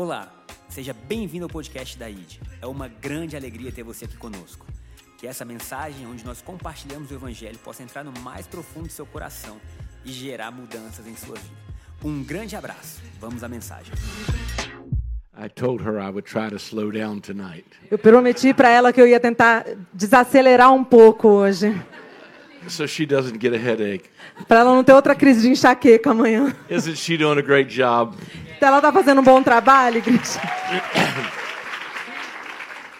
Olá, seja bem-vindo ao podcast da ID. É uma grande alegria ter você aqui conosco. Que essa mensagem, onde nós compartilhamos o Evangelho, possa entrar no mais profundo do seu coração e gerar mudanças em sua vida. Um grande abraço. Vamos à mensagem. Eu prometi para ela que eu ia tentar desacelerar um pouco hoje, So she doesn't get a headache. para ela não ter outra crise de enxaqueca amanhã. Isn't she doing a great job? Ela tá fazendo um bom trabalho, igreja. I am probably very difficult to translate for,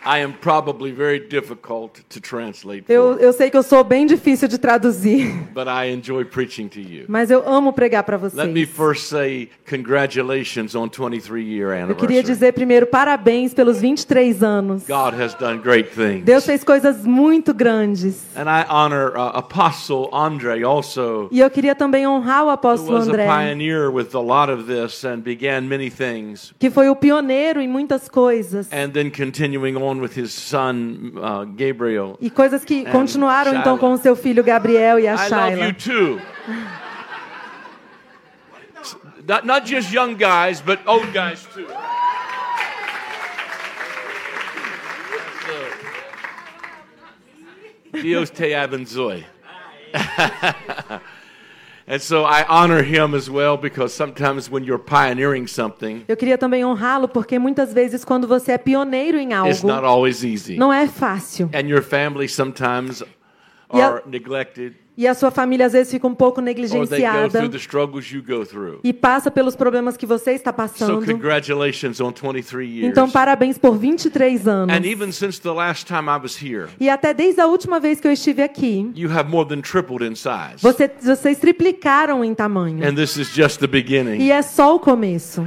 Eu, eu sei que eu sou bem difícil de traduzir, but I enjoy preaching to you. mas eu amo pregar para Let me vocês. first say congratulations on 23 year Eu queria anniversary. dizer primeiro parabéns pelos 23 anos. God has done great things. Deus fez coisas muito grandes. And I honor uh, Apostle Andre also, E eu queria também honrar o apóstolo was a André, pioneer with a lot of this and began many things. que foi o pioneiro em muitas coisas. And then continuing on son uh, Gabriel. E coisas que continuaram então com seu filho Gabriel e a I love you too. not, not just young guys, but old guys too. Dios te abençoe. and so I honor him as well because sometimes when you're pioneering something, Eu queria também honrá-lo porque muitas vezes quando você é pioneiro em it's not always easy. não é fácil. And your family sometimes are neglected E a sua família às vezes fica um pouco negligenciada e passa pelos problemas que você está passando. congratulations on 23 years. Então parabéns por 23 anos. E até desde a última vez que eu estive aqui, você- vocês triplicaram em tamanho. E é só o começo.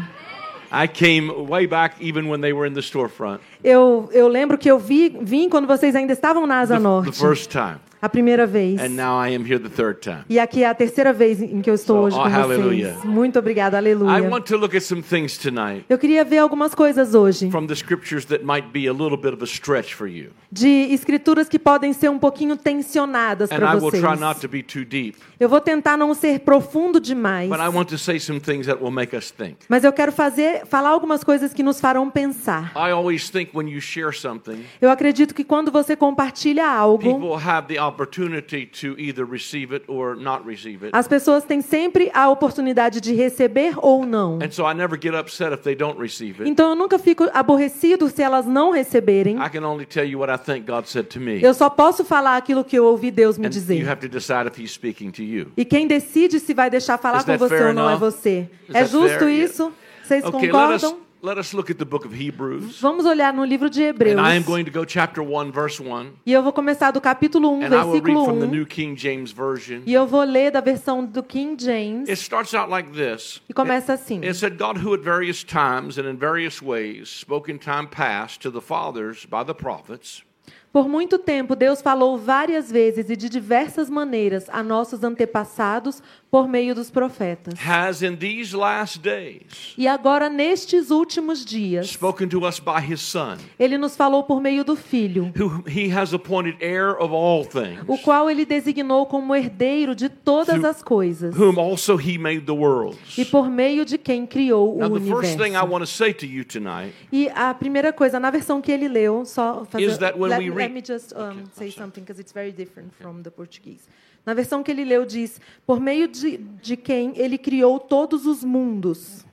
Eu, eu lembro que eu vi, vim quando vocês ainda estavam na Asa The, the Norte, first time. A primeira vez. And now I am here the third time. E aqui é a terceira vez em que eu estou So, hoje oh, com hallelujah. vocês. Muito obrigada, I aleluia. want to look at some things tonight Eu queria ver algumas coisas hoje, from the scriptures that might be a little bit of a stretch for you. de escrituras que podem ser um pouquinho tensionadas And para I will vocês. try not to be too deep. Eu vou tentar não ser profundo demais, But I want to say some things that will make us think. mas eu quero fazer, falar algumas coisas que nos farão pensar. I always think when you share something, Eu acredito que quando você compartilha algo, people have the opportunity to either receive it or not receive it. as pessoas têm sempre a oportunidade de receber ou não. And so I never get upset if they don't receive it. Então eu nunca fico aborrecido se elas não receberem. I can only tell you what I think God said to me. Eu só posso falar aquilo que eu ouvi Deus me And you dizer. have to decide if He's speaking to you. E quem decide se vai deixar falar com você ou não é você. É justo isso? Vocês concordam? Let us look at the book of Hebrews. Vamos olhar no livro de Hebreus. And I am going to go chapter 1, verse 1. E eu vou começar do capítulo 1, And I will read versículo from the 1. New King James Version. E eu vou ler da versão do King James. It starts out like this. E começa assim. It said, God, who at various times and in various ways spoke in time past to the fathers by the prophets, Por muito tempo, Deus falou várias vezes e de diversas maneiras a nossos antepassados por meio dos profetas. has in these last days E agora, nestes últimos dias, spoken to us by his Son, Ele nos falou por meio do Filho, who he has appointed heir of all things, o qual Ele designou como herdeiro de todas as coisas, whom also he made the worlds. e por meio de quem criou Now, o the first thing I universo. want to say to you tonight E a primeira coisa, na versão que ele leu, só fazer, Is that when let, we let me just um, say something because it's very different from the Portuguese. Na versão que ele leu diz: por meio de, de quem ele criou todos os mundos.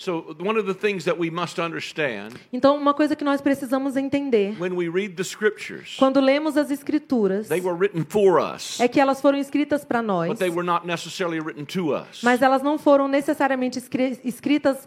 So, one of the things that we must understand Então, uma coisa que nós precisamos entender when we read the scriptures, quando lemos as escrituras they were written for us, é que elas foram escritas para nós, but they were not necessarily written to us. mas elas não foram necessariamente escri- escritas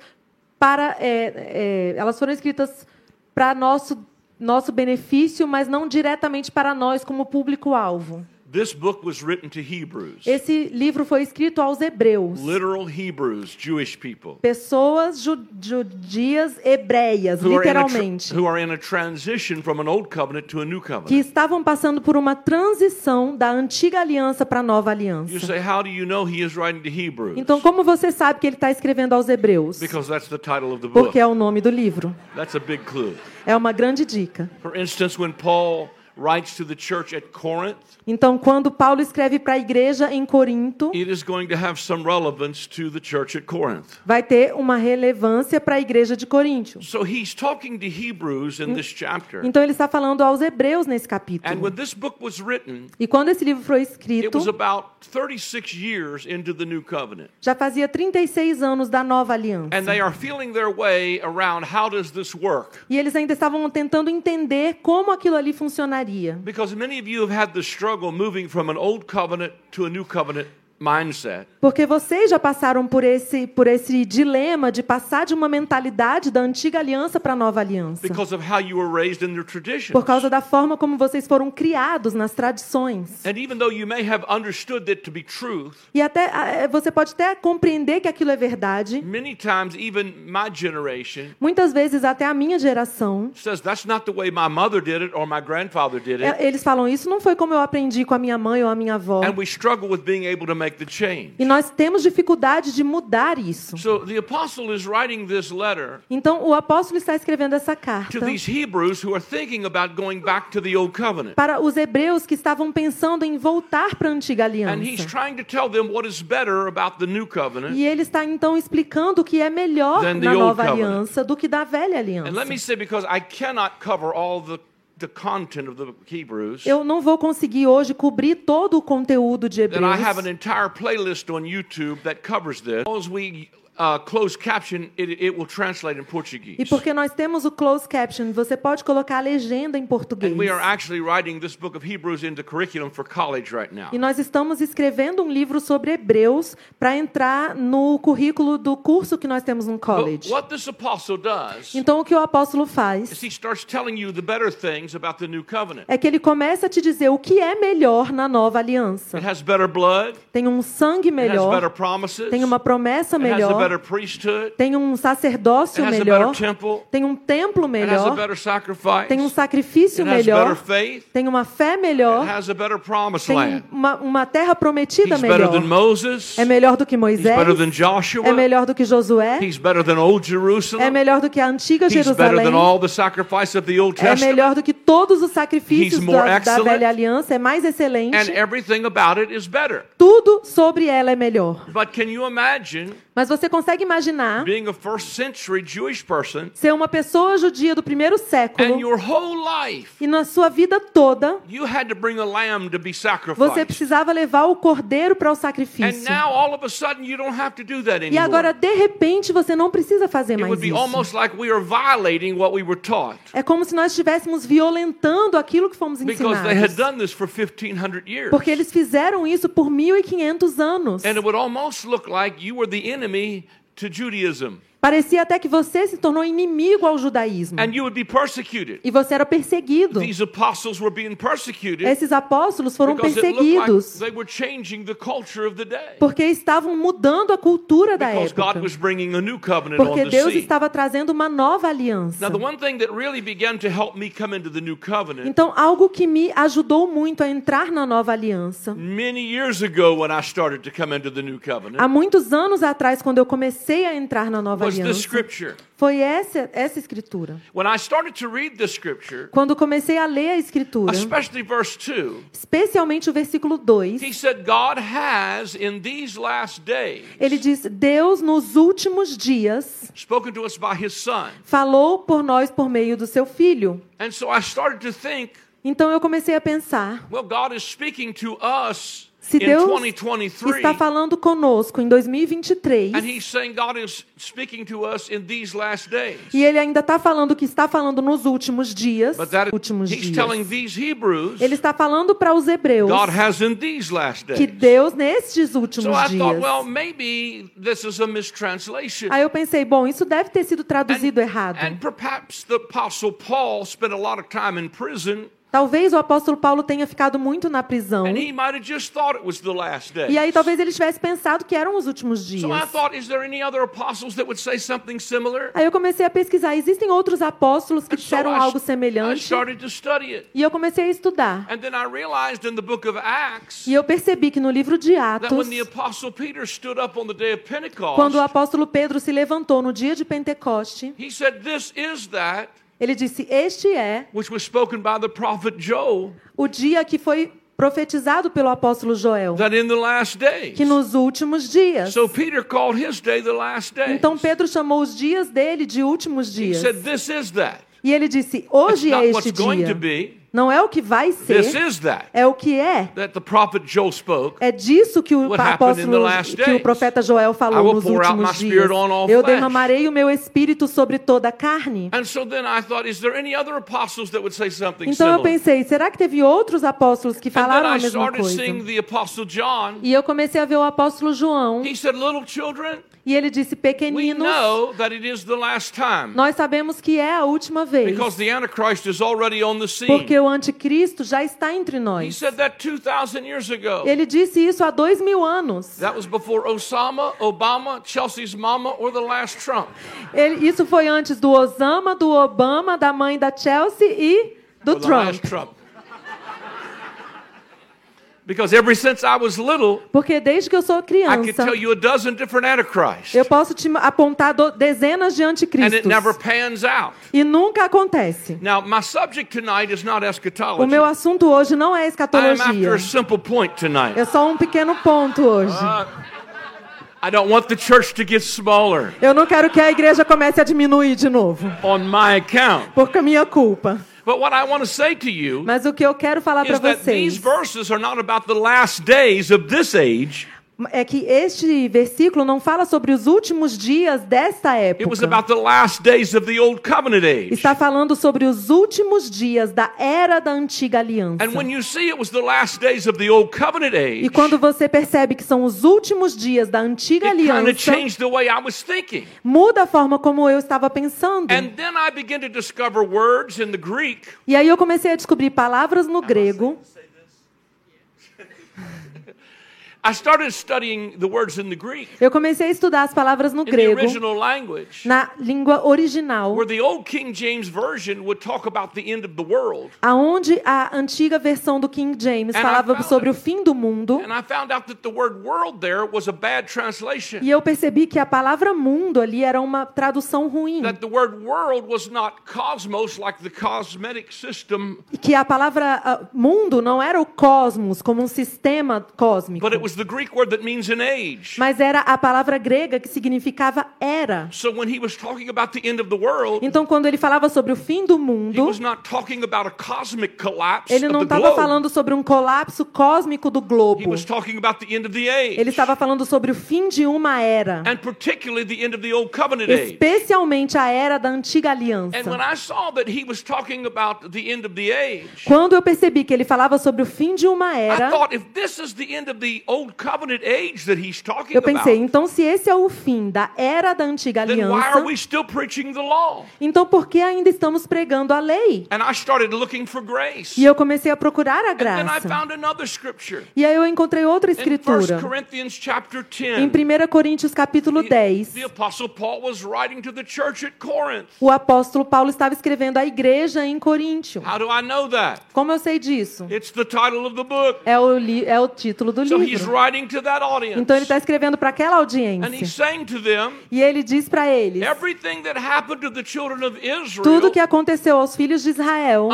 para, é, é, elas foram escritas para nosso nosso benefício, mas não diretamente para nós como público-alvo. This book was written to Hebrews, Esse livro foi escrito aos hebreus, literal Hebrews, Jewish people, pessoas ju- judias hebreias, who are, literalmente, who are in a transition from an old covenant to a new que covenant. estavam passando por uma transição da antiga aliança para a nova You aliança. say, how do you know he is writing to Hebrews? Então, como você sabe que ele está escrevendo aos hebreus? Because that's the title of the book. Porque é o nome do livro. That's a big clue. É uma grande dica. For instance, when Paul writes to the church at Corinth, Então, quando Paulo escreve para a igreja em Corinto, it is going to have some relevance to the church at Corinth. vai ter uma relevância para a igreja de Coríntio. So he's talking to Hebrews in this chapter. Então, ele está falando aos hebreus nesse And capítulo. when this book was written, E quando esse livro foi it escrito, was about 36 years into the new covenant. já fazia 36 anos da nova aliança. And they are feeling their way around how does this work? E eles ainda estavam tentando entender como aquilo ali funcionaria. Because many of you have had the struggle moving from an old covenant to a new covenant. Porque vocês já passaram por esse, por esse dilema de passar de uma mentalidade da antiga aliança para a nova aliança. Because of how you were raised in your traditions. Por causa da forma como vocês foram criados nas tradições. And even though you may have understood that to be truth, E até ah, você pode até compreender que aquilo é verdade. many times even my generation Muitas vezes até a minha geração, says that's not the way my mother did it or my grandfather did it. é, eles falam isso não foi como eu aprendi com a minha mãe ou a minha avó. And we struggle with being able to make the change. E nós temos dificuldade de mudar isso. So the apostle is writing this letter Então o apóstolo está escrevendo essa carta to these Hebrews who are thinking about going back to the old covenant. para os hebreus que estavam pensando em voltar para a antiga And he's aliança. trying to tell them what is better about the new covenant. E ele está então explicando o que é melhor na nova aliança do que da velha And let me aliança. say, because I cannot cover all the, Eu não vou conseguir hoje cobrir todo o conteúdo de Hebreus. Uh, close caption, it, it will translate in Portuguese. E porque nós temos o closed caption, você pode colocar a legenda em português. And we are actually writing this book of Hebrews into curriculum for college right now. E nós estamos escrevendo um livro sobre Hebreus para entrar no currículo do curso que nós temos no But college. what this apostle does Então o que o apóstolo faz é que ele começa a te dizer o que é melhor na nova aliança. It has better blood, Tem um sangue it has better melhor, promises, tem uma promessa melhor, tem um sacerdócio it has a melhor, better temple, tem um templo melhor, tem um sacrifício melhor, tem uma fé melhor, tem uma, uma terra prometida melhor. É melhor do que Moisés, é melhor do que Josué, é melhor do que a antiga Jerusalém, é melhor do que todos os sacrifícios da, da velha aliança, é mais and excelente, everything about it is better. tudo sobre ela é melhor. But can you imagine Mas você consegue imaginar being a first century Jewish person ser uma pessoa judia do primeiro and século your whole life e na sua vida toda you had to bring a lamb to be você precisava levar o cordeiro para o And sacrifício. now all of a sudden you don't have to do that E agora, anymore. de repente, você não precisa fazer It mais would be isso. almost like we are violating what we were taught É como se nós estivéssemos violentando aquilo que fomos because they had ensinados. done this for 1500 years. Porque eles fizeram isso por 1500 anos. And it would almost look like you were the enemy to Judaism Parecia até que você se tornou inimigo ao judaísmo. and you would be persecuted. E você era perseguido. These apostles were being persecuted Esses apóstolos foram perseguidos they were changing the culture of the day. porque estavam mudando a cultura da Because God época. was bringing a new covenant Porque Deus estava trazendo uma nova aliança. Então, algo que me ajudou muito a entrar na nova aliança. Há muitos anos atrás, quando eu comecei a entrar na nova aliança, foi essa, essa escritura. When I started to read the scripture, Quando comecei a ler a escritura, especially verse 2, especialmente o versículo 2, he said, God has in these last days ele diz: Deus, nos últimos dias, spoken to us by his son. falou por nós por meio do seu filho. And so I started to think, Então eu comecei a pensar: well, God is speaking to us se Deus 2023. está falando conosco em 2023, And he's saying God is speaking to us in these last days. e ele ainda está falando que está falando nos últimos dias, that últimos dias. Hebrews Ele está falando para os hebreus que. Deus nestes últimos So I thought, dias. well. Aí eu pensei, bom, isso deve ter sido traduzido And, errado. and perhaps the apostle Paul spent a lot of time in prison, Talvez o apóstolo Paulo tenha ficado muito na prisão. E aí talvez ele tivesse pensado que eram os últimos dias. Aí eu comecei a pesquisar, existem outros apóstolos que disseram algo semelhante? E eu comecei a estudar. E eu percebi que no livro de Atos, quando o apóstolo Pedro se levantou no dia de Pentecoste, he said, This is that Ele disse: Este é which was spoken by the prophet Joel, o dia que foi profetizado pelo apóstolo Joel, that in the last days. que nos últimos dias. So Peter called his day the last day. Então Pedro chamou os dias dele de últimos dias. said. E ele disse: It's Hoje é not este dia. be. Não é o que vai ser, é o que é. É disso que o apóstolo, que o profeta Joel falou nos últimos dias. Eu derramarei o meu espírito sobre toda a carne. Então eu pensei, será que teve outros apóstolos que falaram a mesma coisa? E eu comecei a ver o apóstolo João e ele disse: Pequeninos, nós sabemos que é a última vez, Because the Antichrist is already on the scene. porque o anticristo já está entre He nós. said that 2,000 years ago. Ele disse isso há dois mil anos. That was before Osama, Obama, Chelsea's mama, or the last Trump. Ele- isso foi antes do Osama, do Obama, da mãe da Chelsea e do Trump. Trump. Because ever since I was little, Porque desde que eu sou I could criança, tell you a dozen different Antichrists. eu posso te apontar dezenas de And it anticristos. never pans out. E nunca acontece. Now, my subject tonight is not O eschatology. meu assunto hoje não é I am after escatologia. a simple point tonight. É só um pequeno ponto hoje. I don't want the church to get smaller Eu não quero que a igreja comece a diminuir de novo, on my account. por minha culpa. But what I want to say to you Mas o que eu quero falar para is that these vocês é que este versículo não fala sobre os últimos dias desta It was época. about the last days of the old covenant age. Está falando sobre os últimos dias da era da antiga aliança. And when you see it was the last days of the old covenant E quando você percebe que são os últimos dias da antiga it kind of aliança, changed the way I was thinking. muda a forma como eu estava pensando. And then I began to discover words in the Greek E aí eu comecei a descobrir palavras no grego. I started studying the words in the Greek, Eu comecei a estudar as palavras no in the grego, original language, na língua original, where the old King James Version would talk about the end of the world. aonde a antiga versão do King James And I falava found- sobre o fim do mundo. And I found out that the word world there was a bad translation. E eu percebi que a palavra mundo ali era uma tradução ruim. That the word world was not cosmos like the cosmetic system, Que a palavra ah, mundo não era o cosmos como um sistema cósmico. but it was the Greek word that means an age. Mas era a palavra grega que significava era. So when he was talking about the end of the world, Então, quando ele falava sobre o fim do he mundo, was not talking about a cosmic collapse ele não estava falando sobre um colapso cósmico do He globo. was talking about the end of the age. Ele estava falando sobre o fim de uma era, and particularly the end of the old covenant age. especialmente a era da antiga And when aliança. I saw that he was talking about the end of the age, Quando eu percebi que ele falava sobre o fim de uma I era, eu pensei, então se esse é o fim da era da antiga then why are aliança, we still preaching the law? então por que ainda estamos pregando a lei? And I started looking for grace. E eu comecei a procurar a And then I graça. found another scripture E aí eu encontrei outra in 1 escritura. Corinthians chapter Em 10. 1 Coríntios capítulo The, 10, the apostle Paul was writing to the church at Corinth. o apóstolo Paulo estava escrevendo à igreja em Coríntio. How do I know that? Como eu sei disso? It's the title of the book. É o, é o título do livro. Writing to that audience. Então ele está escrevendo para aquela And he's audiência. saying to them, E ele diz para eles: everything that happened to the children of Israel tudo que aconteceu aos filhos de Israel,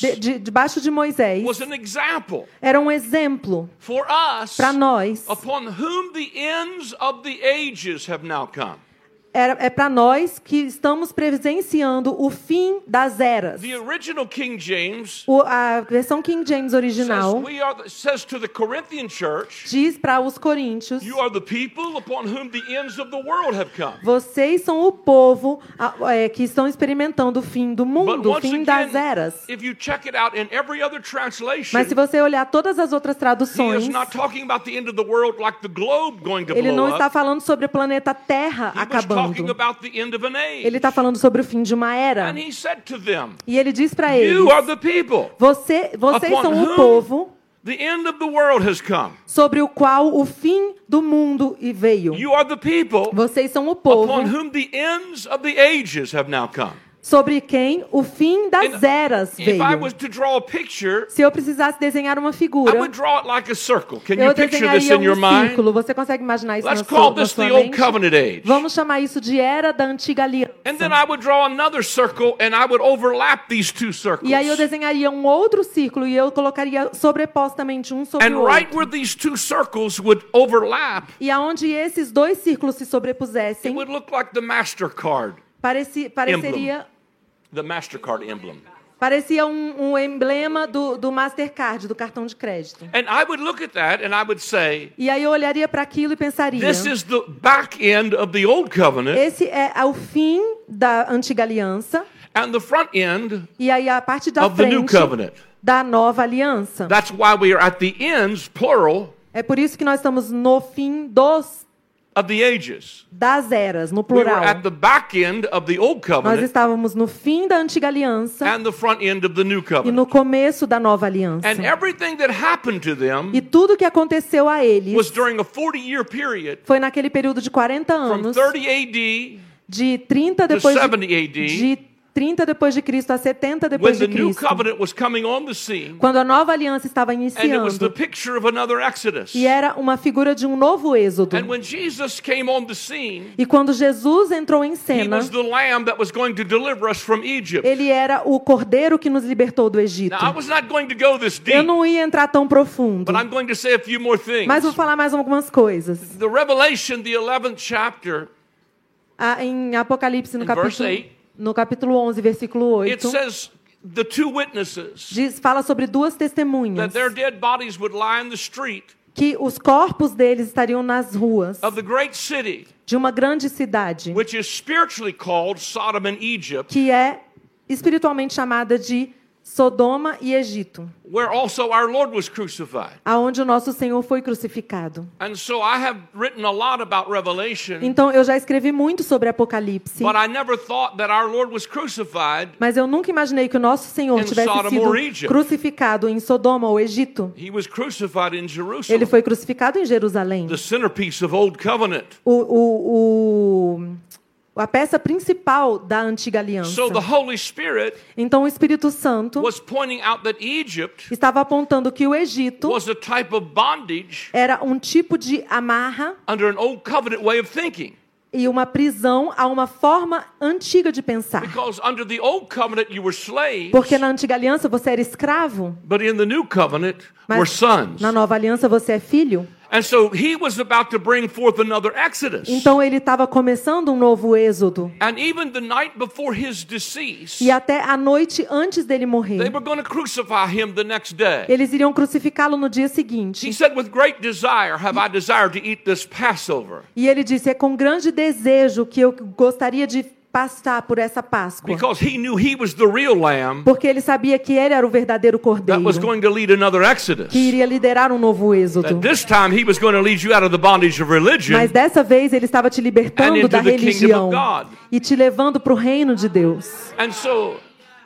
de, de- debaixo de Moisés, was an example era um exemplo for us para nós. upon whom the ends of the ages have now come. É para nós que estamos presenciando o fim das eras. The original King James O- a versão King James original we are the, says to the Corinthian church, diz para os coríntios. Vocês são o povo a- é, que estão experimentando o fim do mundo, o fim das again, eras. other translation, Mas se você olhar todas as outras traduções, ele não está falando sobre o planeta Terra acabando. Age. Ele está falando sobre o fim de uma era. E ele diz para eles: Você, vocês upon são o povo the end of the world has come. sobre o qual o fim do mundo e veio. You are the people Vocês são o upon povo whom the ends of the ages have now come. Sobre quem o fim das eras veio. Se eu precisasse desenhar uma figura, eu desenharia um círculo. Você consegue imaginar isso Let's na sua, na sua mente? Vamos chamar isso de era da antiga aliança. E aí eu desenharia um outro círculo e eu colocaria sobrepostamente um sobre o outro. E aonde esses dois círculos se it sobrepusessem, would look like the MasterCard, pareci, pareceria, the MasterCard emblem. parecia um, um emblema do, do Mastercard, do cartão de crédito. And I would look at that and I would say, E aí eu olharia para aquilo e pensaria: this is the back end of the Old Covenant, esse é o fim da antiga aliança and the front end e aí a parte da of the New frente Covenant. da nova aliança. That's why we are at the ends, plural, É por isso que nós estamos no fim dos. Das eras, no plural. at the back end of the Old Nós estávamos no fim da antiga aliança and the front end of the New e no começo da nova aliança. And everything that happened to them E tudo que aconteceu a eles was during a 40 year period foi naquele período de 40 from anos, 30 AD de 30 to depois 70 de, AD de 30 depois de Cristo a 70 when depois the de new Cristo, covenant was coming on the scene quando a nova aliança estava and it was the iniciando picture of another Exodus. e era uma figura de um novo êxodo. And when Jesus came on the scene, E quando Jesus entrou em he cena, was the lamb that was going to deliver us from Egypt. ele era o cordeiro que nos libertou do Egito. Now, I was not going to go this Eu não ia entrar tão profundo, but I'm going to say a few more things. mas vou falar mais algumas coisas. The Revelation, the 11th chapter, Ah, em Apocalipse, no capítulo, eight, no capítulo 11, versículo it 8, says the two witnesses diz, fala sobre duas testemunhas. that their dead bodies would lie in the street que os corpos deles estariam nas ruas of the great city, de uma grande cidade which is spiritually called Sodom and Egypt, que é espiritualmente chamada de Sodoma e Egito, where also our Lord was crucified. aonde o nosso Senhor foi crucificado. And so I have written a lot about Revelation, Então eu já escrevi muito sobre Apocalipse, but I never thought that our Lord was crucified. mas eu nunca imaginei que o nosso Senhor tivesse sido crucificado em Sodoma ou Egito. He was crucified in Ele Jerusalem, foi crucificado em Jerusalém. the centerpiece of Old Covenant. O, o, o- a peça principal da antiga aliança. So the Holy Spirit Então o Espírito Santo was pointing out that Egypt estava apontando que o Egito was a type of bondage era um tipo de amarra under an Old Covenant way of thinking. e uma prisão a uma forma antiga de pensar. Because under the Old Covenant you were slaves, Porque na antiga aliança você era escravo, but in the New Covenant were mas sons. na nova aliança você é filho. And so he was about to bring forth another Exodus. Então ele estava começando um novo êxodo. And even the night before his decease, E até a noite antes dele they morrer, were going to crucify him the next day. eles iriam crucificá-lo no dia He seguinte. said, With great desire have I desired to eat this Passover. E ele disse: É com grande desejo que eu gostaria de passar por essa Páscoa. Because he knew he was the real lamb Porque ele sabia que ele era o verdadeiro that was cordeiro going to lead another Exodus. que iria liderar um novo êxodo. That this time he was going to lead you out of the bondage of religion Mas dessa vez ele estava te And libertando da religião e te levando para o reino de Deus. And so,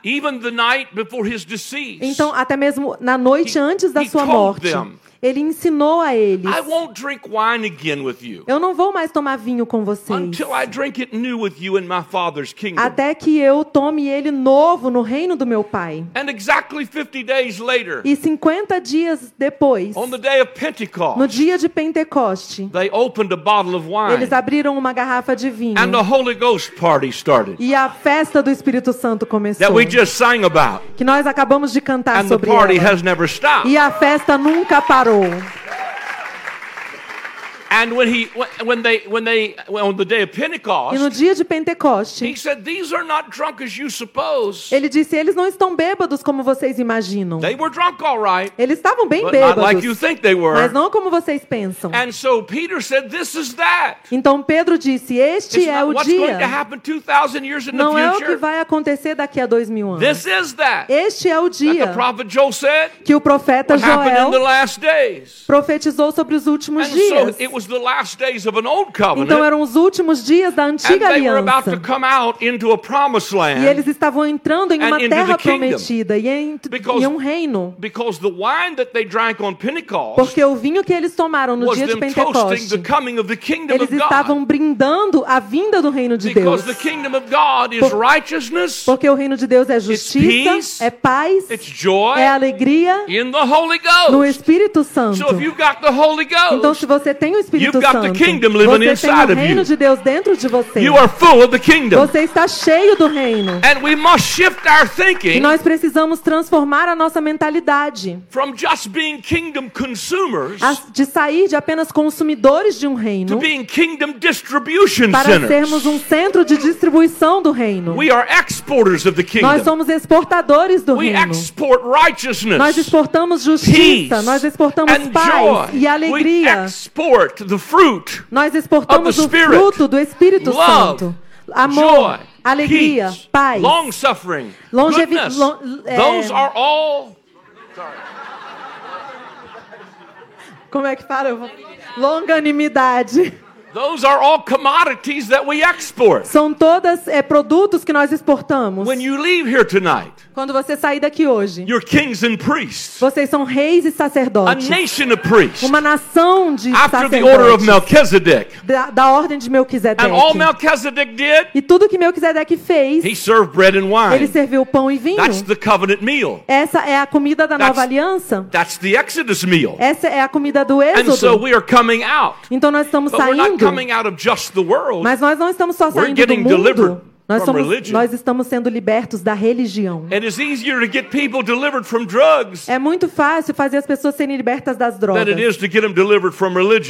even the night before his decease, Então, até mesmo na noite He- antes da sua morte, them, ele ensinou a eles: I won't drink wine again with you Eu não vou mais tomar vinho com vocês, until I drink it new with you in my Father's kingdom. até que eu tome ele novo no reino do meu Pai. And exactly 50 days later, E 50 dias depois, on the day of no dia de Pentecoste, they opened a bottle of wine eles abriram uma garrafa de vinho. and the Holy Ghost party started E a festa do Espírito Santo começou. that we just sang about. Que nós acabamos de cantar And the sobre party ela. has never stopped. E a festa nunca parou. Valeu! And when he when they when they on the day of E no Pentecost, dia de he Pentecoste, said, "These are not drunk as you suppose. ele disse: eles não estão bêbados como vocês imaginam. They were drunk, all right, Eles estavam bem but not like you bêbados, think they were." mas não como vocês pensam. And so Peter said, "This is that. Então Pedro disse: Este It's é o what's going to dia. happen 2,000 years in the Não é o que vai acontecer daqui a dois mil anos. This is that." Este é o the dia prophet Joel said que o profeta the Joel last days. profetizou sobre os últimos And so dias. it was was the last days of an old covenant. Então eram os últimos dias da antiga they were about to aliança. come out into a promised E eles estavam entrando em uma terra prometida e em, em um reino. because the wine that they drank on Pentecost Porque o vinho que eles tomaram no dia de them toasting the Pentecoste, coming of the kingdom eles estavam brindando a vinda do reino de Deus. Porque o reino de Deus é justiça, é paz, it's joy é alegria in the Holy no Ghost. Espírito Santo. So if you've got the Holy Então, se você tem o Espírito You've got the Santo, kingdom living você tem inside o of reino you. de Deus dentro de você. you are full of the kingdom. Você está cheio do reino. And we must shift our E thinking nós precisamos transformar a nossa mentalidade. from just being kingdom consumers a- De sair de apenas consumidores de um to reino being kingdom distribution para sermos um centro de distribuição do reino. We are exporters of the Nós somos exportadores do We reino. export Nós righteousness, exportamos justiça, nós exportamos paz joy. e We alegria. The fruit Nós exportamos of o the Spirit, fruto do Espírito love, Santo. Amor, joy, alegria, peace, paz. long suffering, Longevi- goodness. lon- é- Those are all Como é que fala? Vou- Longanimidade. Those are all commodities that we export. São todas é, produtos que nós exportamos. When you leave here tonight, Quando você sair daqui hoje, you're kings and priests, vocês são reis e a sacerdotes. nation of priests, Uma nação de after the order of sacerdotes. Melchizedek. Da, da ordem de Melquisedeque. And all Melchizedek did, E tudo que Melquisedeque fez, he served bread and ele wine. serviu pão e vinho. That's the covenant meal. Essa é a comida da That's- nova aliança. That's the Exodus meal. Essa é a comida do And so êxodo. we are coming out. Então nós estamos But saindo. World. Mas nós não estamos só saindo do mundo. Nós, somos, nós estamos sendo libertos da religião. É muito fácil fazer as pessoas serem libertas das drogas.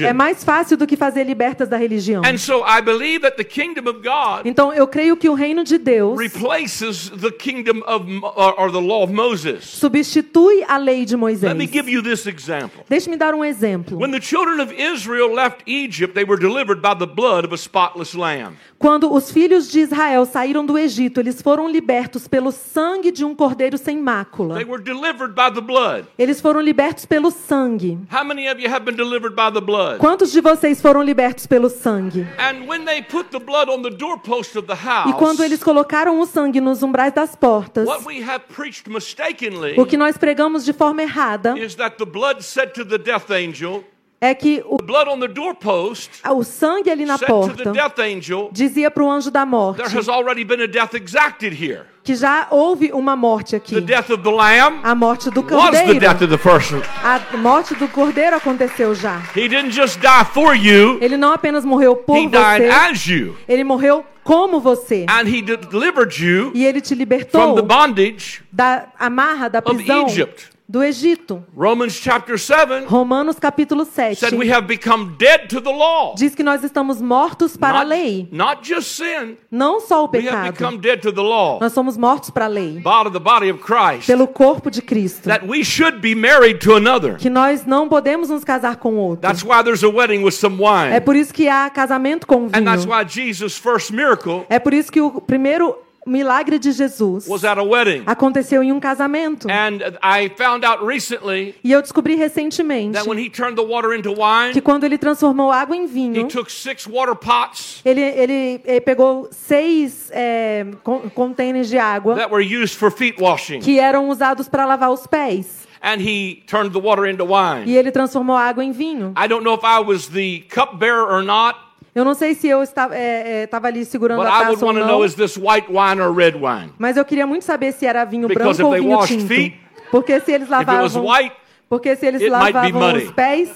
É mais fácil do que fazer libertas da religião. Então eu creio que o reino de Deus substitui a lei de Moisés. Deixe-me dar um exemplo. Quando os filhos de Israel saíram do Egito, eles foram libertos pelo sangue de um cordeiro sem mácula. Eles foram libertos pelo sangue. How many of you have been delivered by the blood? Quantos de vocês foram libertos pelo sangue? E quando eles colocaram o sangue nos umbrais das portas, o que nós pregamos de forma errada é que o, doorpost o sangue ali na porta dizia para o anjo da morte there has already been a death exacted here. que já houve uma morte aqui. The death of the lamb A morte do was the cordeiro. death of the person. A morte do cordeiro aconteceu já. He didn't just die for you, Ele não apenas morreu por he died você, as you. ele morreu como você. And he delivered you E ele te from libertou the bondage da amarra da of prisão Egypt. Do Egito. Romans chapter 7 Romanos capítulo 7 said we have become dead to the law. diz que nós estamos mortos para a Not, lei, not just sin, não só o we have become pecado. dead to the law. Nós somos mortos para a lei, Body the body of Christ. pelo corpo de Cristo. That we should be married to another. Que nós não podemos nos casar com outro. That's why there's a wedding with some É wine. por isso que há casamento com And that's vinho. why Jesus' first miracle É por isso que o primeiro milagre de Jesus was at a wedding. aconteceu em um casamento. And I found out recently E eu descobri recentemente that when he turned the water into wine, que quando ele transformou água em he vinho, took six water pots ele, ele, eh, pegou seis é, containers de água that were used for feet washing. que eram usados para lavar os pés. And he turned the water into wine. E ele transformou a água em vinho. I don't know if I was the cupbearer or not, Eu não sei se eu estava, é, é, estava ali segurando but a taça ou want to não, know is this white wine or red wine? mas eu queria muito saber se era vinho Because branco ou vinho tinto. feet, porque se eles lavavam, white, porque se eles lavavam os pés.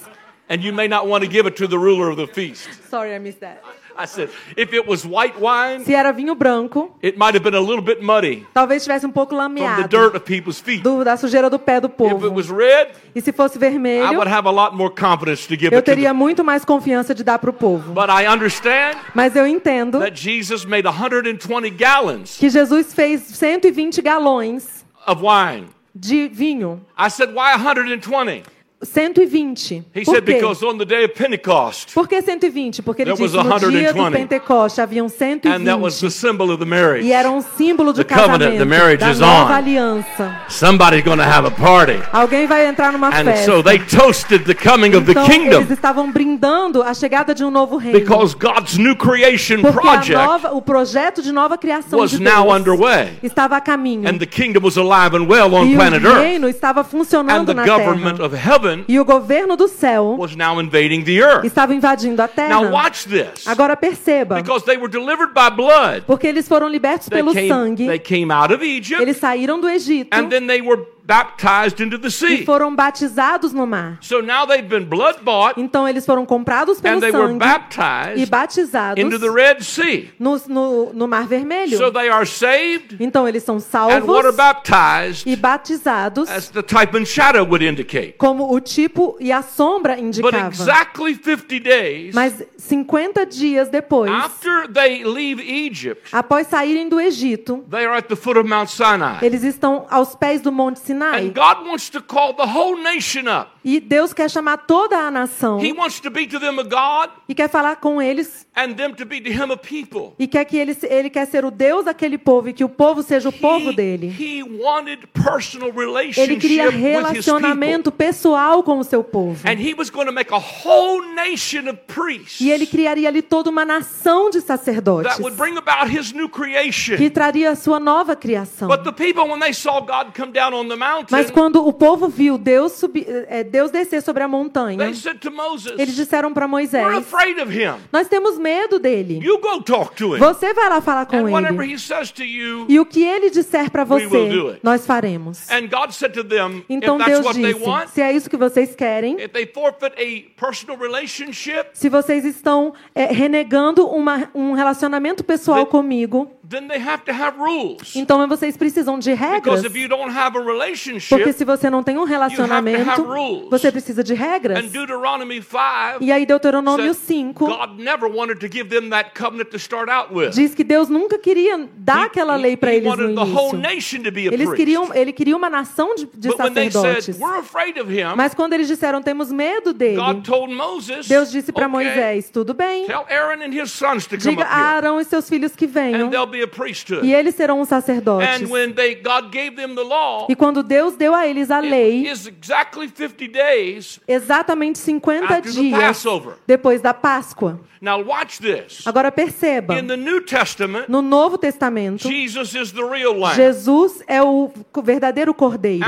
and you may not want to give it to the ruler of the feast. Sorry, I missed that. I said, if it was white wine, Se era vinho branco, it might have been a little bit muddy talvez estivesse um pouco from the lameado dirt of people's feet. do, da sujeira do pé do If it povo. was red, E se fosse I vermelho, would have a lot more confidence to give eu it to teria them. muito mais confiança de dar para o povo. But I understand Mas eu entendo that Jesus made 120 gallons que Jesus fez 120 galões of wine. de vinho. I said, why 120? 120. He Por said, quê? because on the day of Pentecost, Por que 120? Porque ele There was disse no dia do 120. Pentecoste haviam and that was the 120. symbol of the marriage. E era um símbolo de The covenant, casamento, the marriage da is nova on. aliança. Somebody's going to have a party. Alguém vai entrar numa And festa. so they toasted the coming of the então, kingdom eles estavam brindando a chegada de um novo reino. because God's new creation Porque a project nova, o projeto de nova criação was de now Deus underway. estava a caminho. And the kingdom was alive and well on E planet o Earth. reino estava And funcionando the na government terra. of heaven E o governo do céu was now invading the earth. estava invadindo a terra. Now watch this. Agora perceba, Because they were delivered by blood. porque eles foram libertos They pelo sangue, they came out of Egypt eles saíram do Egito and then they were baptized into the e sea. foram batizados no mar. So now they've been blood bought Então eles foram comprados pelo and they were sangue e baptized batizados into the Red Sea. no, no, no Mar Vermelho. So they are saved Então eles são and water salvos baptized e batizados as the type and shadow would indicate. como o tipo e a sombra But indicava. exactly 50 days Mas 50 dias depois, after they leave Egypt, após saírem do Egito, they are at the foot of Mount Sinai. eles estão aos pés do Monte Sinai. And God wants to call the whole nation up. E Deus quer chamar toda a nação He wants to be to them a God e quer falar com eles e quer que ele, ele quer ser o Deus daquele povo e que o povo seja o povo dele. he wanted personal Ele queria relacionamento pessoal com o seu povo. And he was going to make a whole nation of priests E ele criaria ali toda uma nação de sacerdotes that would bring about his new creation. que traria a sua nova criação. But the people, when they saw God come down on the mountain, Mas quando o povo viu Deus, subir, eh, Deus descer sobre a montanha, eles disseram para Moisés. Nós temos medo dele. Você vai lá falar com ele. E o que ele disser para você, nós faremos. and God said to them, Então Deus disse: se é isso que vocês querem, if they forfeit a personal relationship, se vocês estão eh, renegando uma, um relacionamento pessoal comigo, then they have to have rules. então vocês precisam de regras. Because if you don't have a Porque relationship, se você não tem um relacionamento, você precisa de regras. and Deuteronomy 5 E aí Deuteronômio said 5 God never wanted to give them that covenant to start out with. diz que Deus nunca queria dar aquela lei para eles no início. Eles queriam, ele queria uma nação de, de sacerdotes. Mas quando eles disseram temos medo dele, Deus disse para "Okay, Moisés: tudo bem, tell Aaron and his sons to come diga a Arão e seus filhos que venham, e eles serão the law, E quando Deus deu a eles a lei, is exactly 50 days. exatamente 50 after the dias depois da Páscoa. Agora perceba, no Novo Testamento, Jesus é o verdadeiro cordeiro.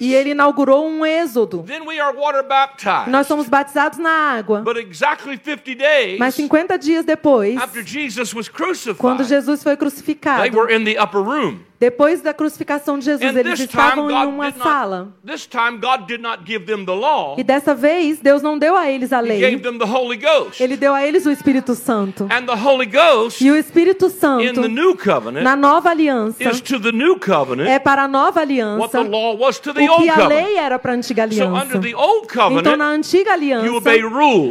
E ele inaugurou um êxodo. Nós somos batizados na água. But exactly 50 days Mas 50 dias depois, after Jesus was quando crucified, Jesus foi they crucificado, depois da crucificação de Jesus, And eles estavam em uma sala. not. E dessa vez, Deus não deu a eles a lei. the. Ele deu a eles o Espírito Santo. And the Holy Ghost E o Espírito Santo, covenant na nova aliança, covenant é para a nova aliança o que a covenant. lei era para a antiga So aliança. the old Então, na covenant, antiga aliança,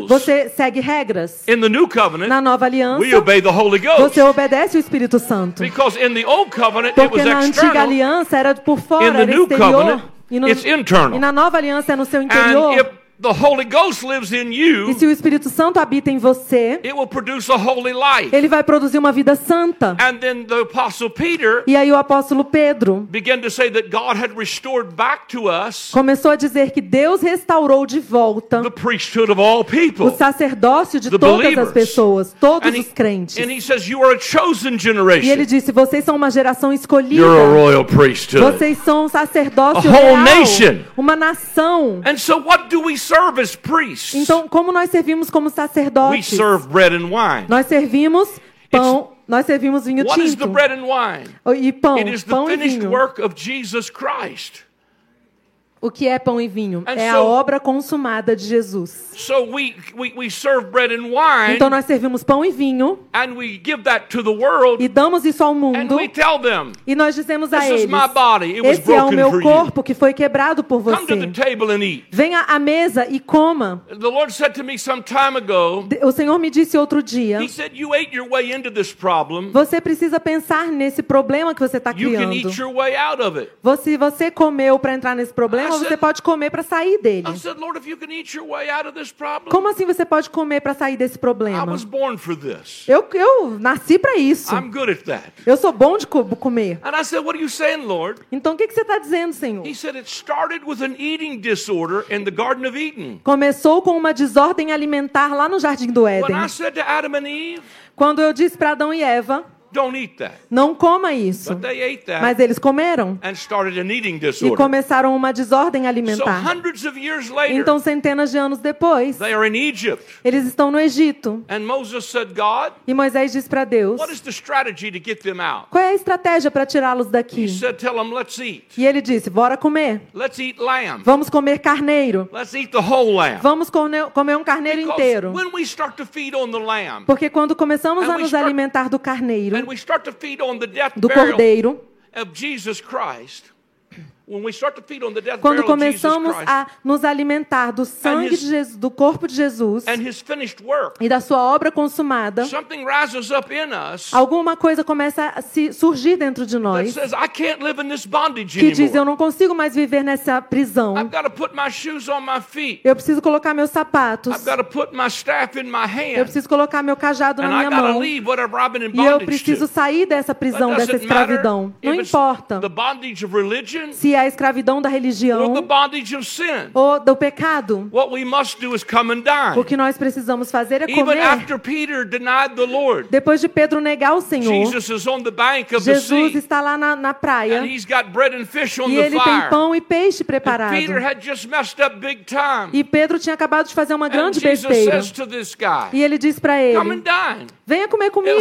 você segue regras. New Na covenant, nova aliança, você obedece o Espírito Santo. The old covenant, it Porque na antiga aliança era por fora, era exterior. E, no- it's internal. e na nova aliança é no seu interior. The Holy Ghost lives in E you, se o Espírito Santo habita em você, it will produce a holy life. ele vai produzir uma vida santa. And then the Apostle Peter E aí o apóstolo Pedro began to say that God had restored back to us começou a dizer que Deus restaurou de volta the priesthood of all o people. sacerdócio de The todas believers. as pessoas, todos And he, os crentes. and he says, You are a chosen E ele generation. disse: vocês são uma geração escolhida. You're a royal priesthood. Vocês são um sacerdócio A whole real, nation. uma nação. And so, what do we serve as priests? Então, como nós servimos como We sacerdotes? serve bread and wine. Nós servimos pão, nós servimos vinho What is the tinto bread and wine? e pão, It is the pão e finished vinho. work of Jesus Christ. O que é pão e vinho? And É a so- obra consumada de Jesus. So we, we, we serve bread and wine, Então nós servimos pão e vinho and we give that to the world, e damos isso ao and mundo we tell them, e nós dizemos a eles: my body. It was Esse é o meu you. corpo que foi quebrado por Come to the você. table and eat. Venha à mesa e coma. The Lord said to me some time ago, O Senhor me disse outro dia: He said, You ate your way into this problem. Você precisa pensar nesse problema que você está You can criando. eat your way out of it. Se você comeu para entrar nesse problema, said- você pode comer para sair dele. I said, Lord, if you can eat your way out of this problem, Como assim você pode comer para sair desse I problema? was born for this. Eu, eu nasci para isso. I'm good at that. Eu sou bom de co- comer. And I said, What are you saying, Lord? Então o que, que você está dizendo, Senhor? He said, It started with an eating disorder in the Garden of Eden. Começou com uma desordem alimentar lá no Jardim do Éden. Quando eu disse para Adão e Eva. Não coma isso. Mas eles comeram and started an eating e começaram uma desordem So alimentar. Então, centenas de anos depois, they are in Egypt. eles estão no Egito. And Moses said, God, E Moisés diz para Deus? Qual é a estratégia para tirá-los He daqui? said, Tell them, let's eat. E ele disse: Bora comer. Let's eat lamb. Vamos comer carneiro. Let's eat the whole lamb. Vamos comer um carneiro inteiro. when we start to feed on the lamb, Porque quando começamos a nos alimentar do carneiro, And we start to feed on the death, of Jesus Christ, quando começamos a nos alimentar do sangue de Jesus, do corpo de Jesus e da sua obra consumada, alguma coisa começa a se surgir dentro de nós que diz: Eu não consigo mais viver nessa prisão. Eu preciso colocar meus sapatos. Eu preciso colocar meu cajado na minha mão. E eu preciso sair dessa prisão, dessa escravidão. Não importa se é a escravidão da religião ou do pecado. What we must do is come and dine. O que nós precisamos fazer é comer. after Peter denied the Lord, Depois de Pedro negar o Senhor, Jesus is on the bank of the Jesus sea está lá na, na praia and he's got bread and fish on e the ele tem pão e peixe preparado. Peter had just messed up big time. E Pedro tinha acabado de fazer uma And grande Jesus besteira. says to this guy, E ele diz para Come ele: and dine. Venha comer comigo.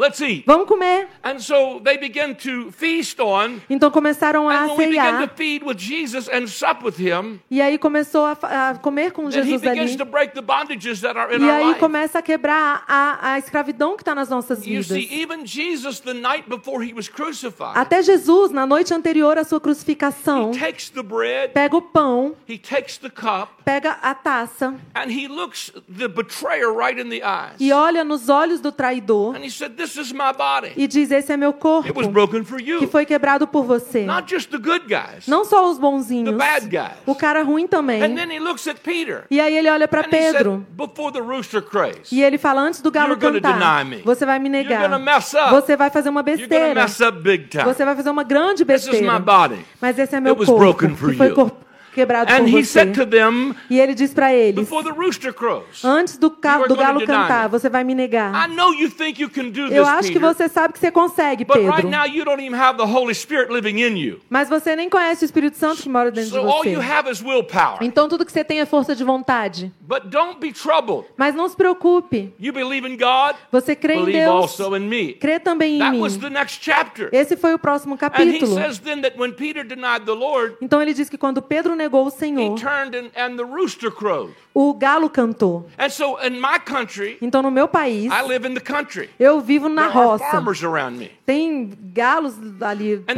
Let's eat. Vamos comer. And so they begin to feast on. Então começaram a And when we begin to ceiar. feed with Jesus and sup with him, E aí começou a, a comer com Jesus begins ali. to break the bondages that are in E our aí começa a quebrar a, a escravidão que está nas nossas vidas. see, even Jesus, the night before he was crucified, Até Jesus, na noite anterior à sua crucificação, he takes the bread, pega o pão, he takes the cup, pega a taça and he looks the betrayer right in the eyes. e olha nos olhos do traidor And he said, This is my body. e diz: Esse é meu It corpo was broken for que you. foi quebrado por você. Not just the good guys, Não só os the bonzinhos, bad guys. o cara ruim And também. then he looks at Peter. E aí ele olha para And he Pedro said, Before the rooster crows, e ele fala antes do galo You're cantar: deny me. Você vai me you're negar. to mess up. Você vai fazer uma You're besteira. mess up big time. Você vai fazer uma grande This is my besteira. body. Mas esse é meu was corpo broken for que foi you. Quebrado And por he você. said to them, E ele diz para eles: Before the rooster crows, Antes do, ca- You are do gonna galo deny cantar, me. você vai me negar. I know you think you can do Eu this, acho que Peter, você sabe que você consegue, but right Pedro. now you don't even have the Holy Spirit living in you. Mas você nem conhece o Espírito Santo que mora dentro de So all você. you have is willpower. Então tudo que você tem é força de vontade. But don't be troubled. Mas não se preocupe. You believe in God, Você crê em believe Deus. also in me. Crê também em That mim. was the next chapter. Esse foi o próximo And he capítulo. says then that when Peter denied the Lord, Então ele diz que quando Pedro negou o he turned and, and the rooster crowed. O galo cantou. And so in my country, Então no meu país, I live in the country. eu vivo na There roça. Tem galos ali por,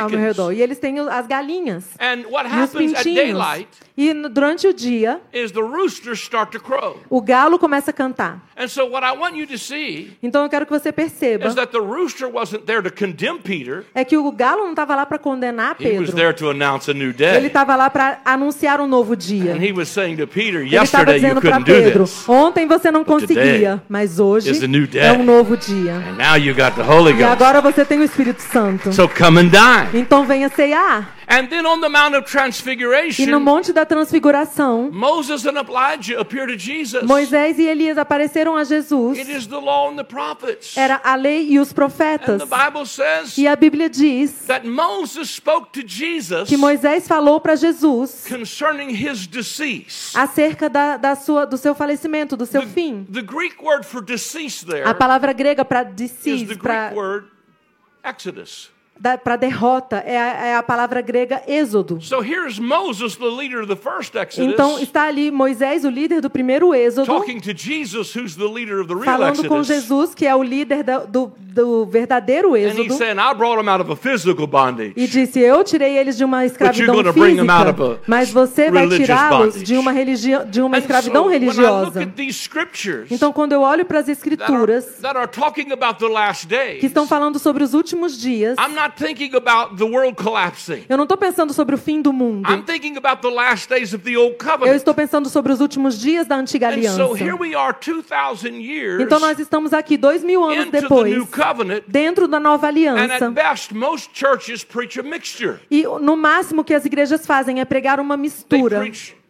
ao meu redor. E eles têm as galinhas. And what E os pintinhos. daylight E durante o dia, is the roosters start to crow. o galo começa a cantar. And so what I want you to see Então eu quero que você perceba is that the rooster wasn't there to condemn Peter. é que o galo não estava lá para condenar He was Pedro. there to announce a new Ele estava lá para anunciar um novo dia. And he was saying to Peter, Ele estava dizendo para Pedro: ontem você não conseguia, mas hoje é um novo dia. E agora você tem o Espírito Santo. So come and dine. Então venha ceiar. And then on the Mount of E no Transfiguration, Monte da Transfiguração, Moses and Elijah appear to Jesus. Moisés e Elias apareceram a Jesus. It is the law and the prophets. Era a lei e os And profetas. the Bible says E a Bíblia diz that Moses spoke to Jesus que Moisés falou para Jesus concerning his decease. acerca da, da sua, do seu falecimento, do seu fim. The Greek word for decease there A palavra grega para is the decease, Greek para word Exodus. Para derrota, é a, é a palavra grega êxodo. So here's Moses, the leader of the first Exodus, Então está ali Moisés, o líder do primeiro êxodo, Jesus, who's the leader of the real falando com Exodus. Jesus, que é o líder da- do, do verdadeiro êxodo, saying, I brought him out of a physical bondage. e disse: Eu tirei eles de uma escravidão física, mas você vai tirá-los bondage." de uma de uma escravidão so religiosa. Então, quando eu olho para as that are, escrituras that are last days, que estão falando sobre os últimos dias, I'm not not thinking about the world collapsing. Eu não estou pensando sobre o fim do mundo. I'm thinking about the last days of the old Eu covenant. estou pensando sobre os últimos dias da antiga And aliança. so here we are 2,000 years Então nós estamos aqui dois mil anos depois, new covenant. dentro da nova And aliança. at best, most churches preach a mixture. E no máximo que as igrejas fazem é pregar uma mistura.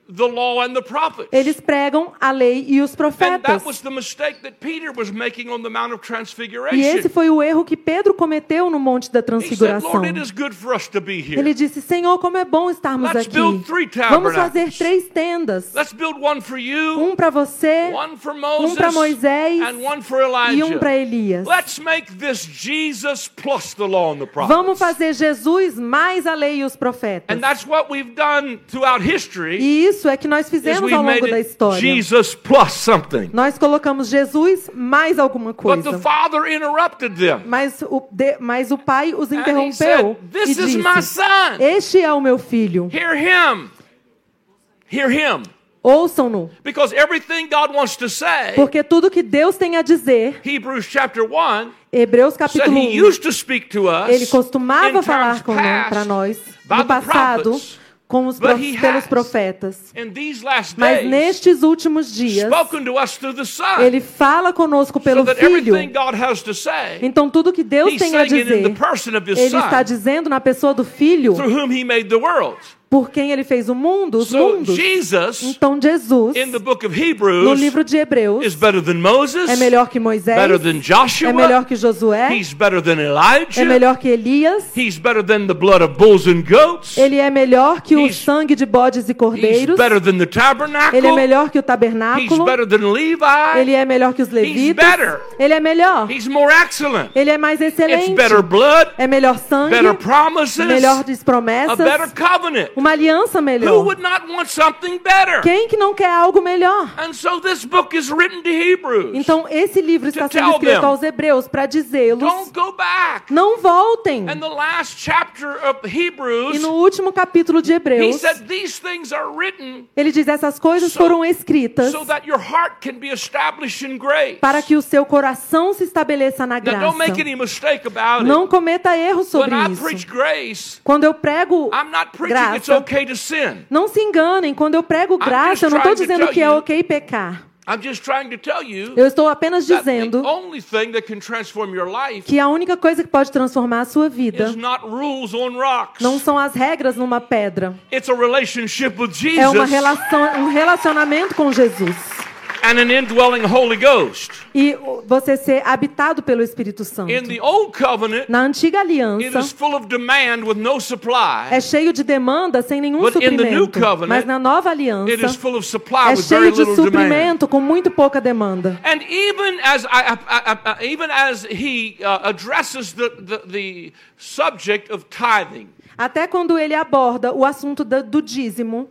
Preach the law and the prophets. Eles pregam a lei e os And profetas. that was the mistake that Peter was making on the Mount of E esse Transfiguration. foi o erro que Pedro cometeu no Monte da He said, Transfiguração. Lord, it is good for us to be here. Ele disse: Senhor, como é bom estarmos Let's aqui. build three Vamos fazer três tendas: Let's build one for you, um para você, one for um Moses, para Moisés and one for e um para. Elias. Let's make this Jesus plus the law and the prophets. Vamos fazer Jesus mais a lei e os profetas. And that's what we've done throughout history. E isso é que nós fizemos ao longo da história. Jesus plus something. Nós colocamos Jesus mais alguma But the coisa. Father interrupted them. Mas o, de- mas o pai os interrompeu said, e This is my son. Este é o meu filho. Hear him. Hear him. Ouçam-no, Because everything God wants to say, porque tudo que Deus tem a dizer, chapter 1, Hebreus capítulo he 1, used to speak to us ele costumava falar para nós no passado com os prof- pelos profetas. Mas nestes últimos dias, ele fala conosco pelo Filho. Então tudo que Deus tem a dizer, ele está dizendo na pessoa do Filho, por quem ele fez o mundo, os So mundos. Jesus, Então Jesus, in the book of no Hebrews, livro de Hebreus, is better than Moses, é melhor que Moisés, better than Joshua, é melhor que Josué, he's better than é Elijah, melhor que Elias, he's better than the blood of bulls and goats, ele é melhor que o sangue de bodes e cordeiros, better than the tabernacle, ele é melhor que o he's tabernáculo, better than Levi, ele é melhor que os levitas, ele é melhor, he's more excellent, ele é mais it's excelente, better blood, é melhor sangue, better promises, melhores a promessas, better covenant. Uma aliança Who melhor. would not want something better? Quem que não quer algo melhor? And so this book is written to Hebrews. Então esse livro está sendo escrito aos hebreus para dizê-los: não voltem. E no último capítulo de he Hebreus, ele diz: essas coisas foram escritas para que o seu coração se estabeleça na graça. Não cometa erro sobre isso. Quando eu prego it's graça, okay to sin. não se enganem. Quando eu prego graça, eu não estou dizendo que é ok pecar. I'm just trying to tell you Eu estou apenas dizendo only thing that can transform your life que a única coisa que pode transformar a sua vida não são as regras numa pedra. It's a relationship with É uma relação, um relacionamento com Jesus. And an indwelling Holy Ghost. E você ser habitado pelo Espírito Santo. In the old covenant, Na antiga it is aliança, full of demand with no supply. é cheio de demanda sem nenhum But in the new suprimento. covenant, Mas na nova It is aliança, full of supply é with very cheio de little demand. suprimento com muito pouca demanda. And even as I, I- I- even as he uh, addresses the, the, the subject of tithing, Até quando ele aborda o assunto da- do dízimo,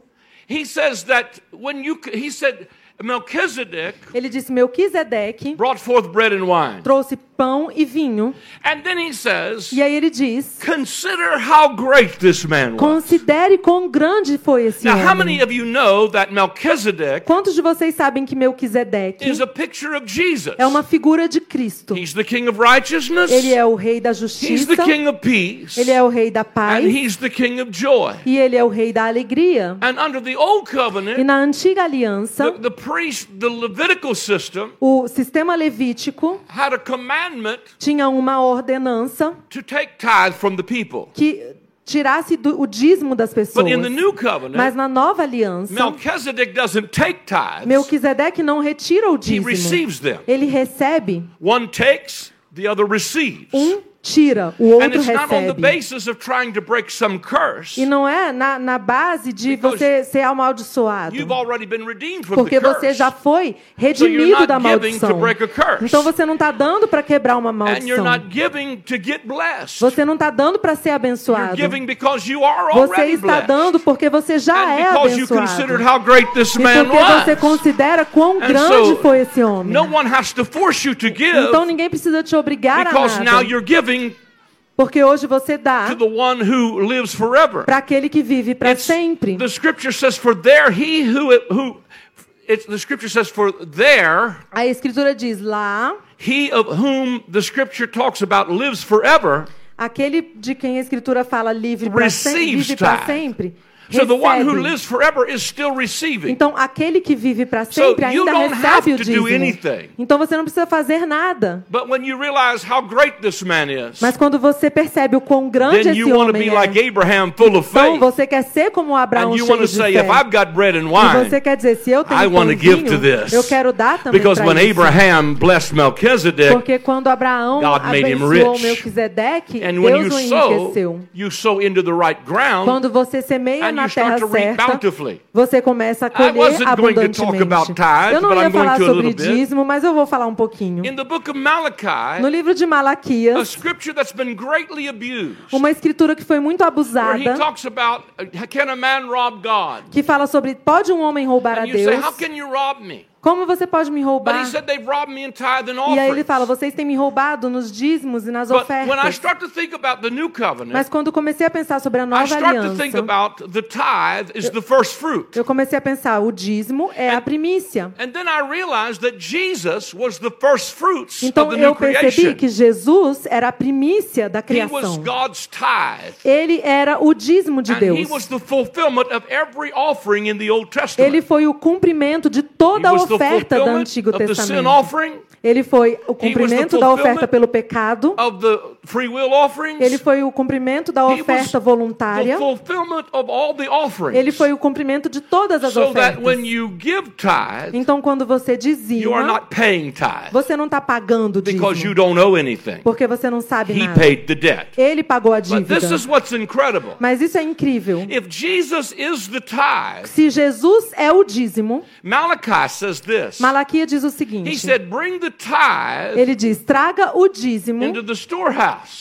he says that when you he said Melchizedek ele disse: Melquisedeque brought forth bread and wine, trouxe pão e vinho. and then he says, E aí ele diz: consider how great this man was. Considere quão grande foi esse Now, how many homem. of you know that Melchizedek Quantos de vocês sabem que Melquisedeque is a picture of Jesus? é uma figura de Cristo? He's the King of righteousness. Ele é o rei da He's justiça, the King of peace. ele é o rei da And paz he's the King of joy. e ele é o rei da alegria. And under the old E covenant, na antiga aliança, the, the priest, the Levitical system, o sistema levítico commandment tinha uma ordenança to take from the people. que tirasse do- o dízimo das pessoas. But in the new Mas covenant, na nova aliança, Melchizedek doesn't take tithes, Melquisedeque não retira o dízimo. Ele recebe, One takes, the other receives. um tira, o outro recebe. E não é na, na base de você ser amaldiçoado. Porque você já foi redimido da maldição. Então você não está dando para quebrar uma maldição. Você não está dando para ser abençoado. Você está dando porque você já é abençoado. E porque você considera quão And grande foi esse homem. Então ninguém precisa te obrigar a nada. Giving Porque hoje você dá to the one who lives forever. para aquele que vive para sempre. The scripture says, "For there he who who." It's, the scripture says, "For there A escritura diz lá, he of whom the scripture talks about lives forever." Aquele de quem a Escritura fala livre para Receives vive para sempre. So the one who recebe. lives forever is still receiving. Então, aquele que vive para sempre ainda recebe o dízimo. Então, você não precisa fazer nada. But when you realize how great this man is, Mas quando você percebe o quão grande then esse you want to homem be é, like Abraham, full of então faith. você quer ser como Abraão cheio want to de say, fé. if I've got bread and E wine, você quer dizer, se eu tenho I pão want to give vinho, to this. eu quero dar também Because para when isso. Abraham blessed Melchizedek, Porque quando Abraão God made him abençoou rich. Melquisedeque, and when you Deus o sow, enriqueceu. you sow into the right ground, Quando você semeia na terra certa, você começa a colher abundantemente. tithes, Eu não ia falar sobre dízimo, mas eu vou falar um pouquinho. Malachi, No livro de Malaquias, abused, uma escritura que foi muito abusada, about que fala sobre pode um homem roubar a And Deus? Como você pode me But roubar? he said they've robbed me in tithe and E aí ele fala, vocês têm me roubado nos dízimos e nas But when I ofertas. start to think about the new covenant, Mas quando comecei a pensar sobre a nova aliança, about the tithe is the first fruit. eu comecei a pensar, o dízimo é a primícia. And then I realized that Jesus was the first fruits Então of the new eu percebi creation. que Jesus era a primícia da He was criação. God's tithe. Ele era o dízimo de Deus. was the fulfillment of every offering in the Old Testament. Ele foi o cumprimento de toda a the oferta do Antigo Testamento. Ele foi o cumprimento da oferta pelo pecado. of the. Ele foi o cumprimento da oferta the voluntária. fulfillment of all the offerings. Ele foi o cumprimento de todas as so that when ofertas. you give tithe, Então, quando você you are dizima, not paying tithe você não está pagando because you dízimo, don't know anything. porque você não sabe He nada. paid the debt. Ele pagou a dívida. is what's incredible. Mas isso é incrível. If Jesus is the tithe, Se Jesus é o dízimo, Malachi says this. Malaquias diz o He seguinte: said, Bring the tithe ele diz, traga o dízimo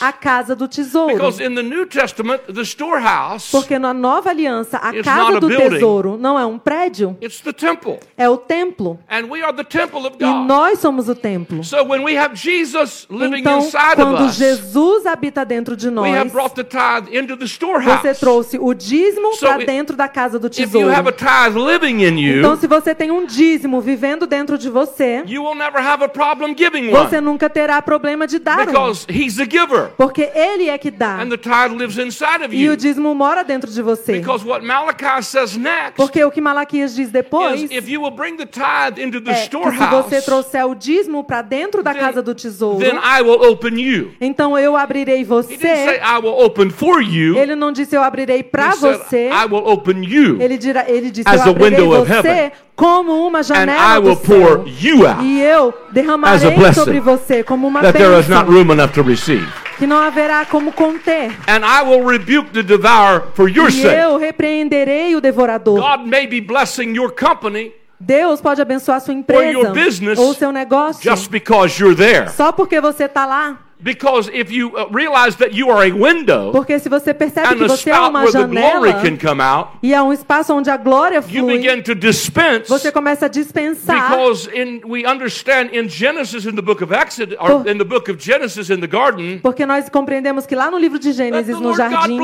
à casa do tesouro. Because in the New Testament, the storehouse, Porque na nova aliança, a casa not a do building. tesouro não é um prédio, it's the temple. é o templo. And we are the temple of E God. nós somos o templo. So when we have Jesus living Então, inside of quando us, Jesus habita dentro de we have nós, brought the tithe into the storehouse. você trouxe o dízimo So para it- dentro da casa do If you tesouro. have a tithe living in you, Então, se você tem um dízimo vivendo dentro de você, you will never have a problem giving você nunca terá problema de dar um. because He's the giver Porque Ele é que dá. and the tithe lives inside of E o you. dízimo mora dentro de você. Because what Malachi says next Porque o que Malaquias diz depois is if you will bring the tithe into the é que se storehouse, você trouxer o dízimo para dentro da then- casa do tesouro, then I will open you. então eu abrirei He didn't say você. I will open for you. Ele não disse eu abrirei para He said, você. I will open you Ele, dirá, ele disse As eu a abrirei window of você heaven. Como uma janela I do will pour céu. you out E eu derramarei sobre você como uma that there is not bênção room enough to receive. que não haverá como conter. And I will rebuke the devourer for your E sake. eu repreenderei o devorador. God may be blessing your company Deus pode abençoar sua your empresa business ou seu negócio just because you're there. só porque você está lá. Because if you uh, realize that you are a window Porque se você percebe and que você é uma janela out, e é um espaço onde a glória you flui, begin to dispense você começa a dispensar. because in we understand in Genesis in the book of Exodus or Por- in the book of Genesis in the garden Porque nós compreendemos que lá no livro de Gênesis, no jardim,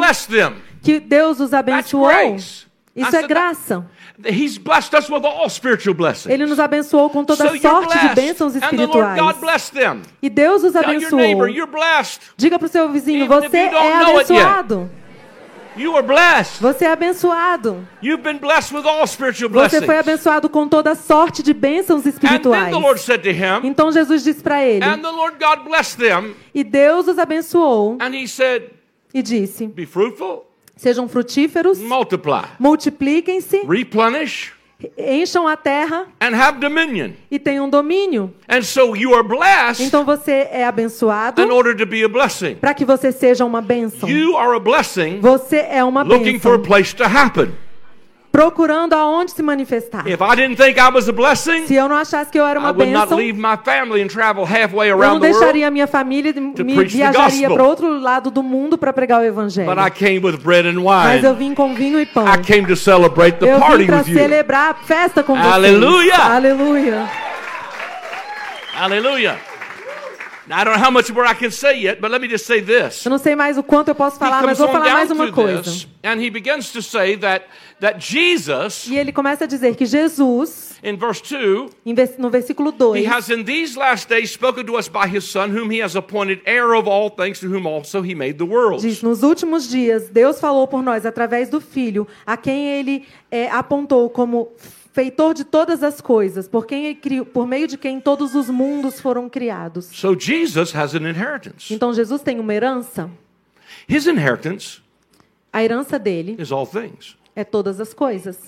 que Deus os abençoou. Isso é graça. He's blessed us with all spiritual blessings. Ele nos abençoou com toda so sorte de bênçãos espirituais. E Deus os abençoou. Diga para o seu vizinho, if você é abençoado. Você é abençoado. You've been blessed with all spiritual Você blessings. foi abençoado com toda sorte de bênçãos espirituais. Então Jesus disse para ele, e Deus os abençoou e disse: Be fruitful, Sejam frutíferos, multiply, multipliquem-se, replenish, encham a terra and have dominion. e tenham domínio. And so you are blessed Então você é abençoado in order to be a blessing. para que você seja uma bênção. You are a blessing Você é uma looking for a place to happen. Procurando aonde se manifestar. If I didn't think I was a blessing, Se eu não achasse que eu era uma bênção, eu não deixaria a minha família e me viajaria para outro lado do mundo para pregar o evangelho. But I came with bread and Mas eu vim com vinho e pão. I came to celebrate the Eu vim para celebrar a festa com vocês. Aleluia! Aleluia! Hallelujah. Now, I don't know how much more I can say yet, but let me just say this. Eu não sei mais o quanto eu posso falar, mas vou falar mais uma coisa. this, and he begins to say that, that Jesus, E ele começa a dizer que Jesus, in verse 2, em vers- no versículo 2, He has in these last days spoken to us by his Son, whom he has appointed heir of all things, to whom also he made the worlds. diz: Nos últimos dias, Deus falou por nós através do Filho, a quem ele é, apontou como feitor de todas as coisas, por, quem criou, por meio de quem todos os mundos foram criados. So Jesus has an inheritance. Então Jesus tem uma herança. His inheritance A herança dele is all things. é todas as coisas.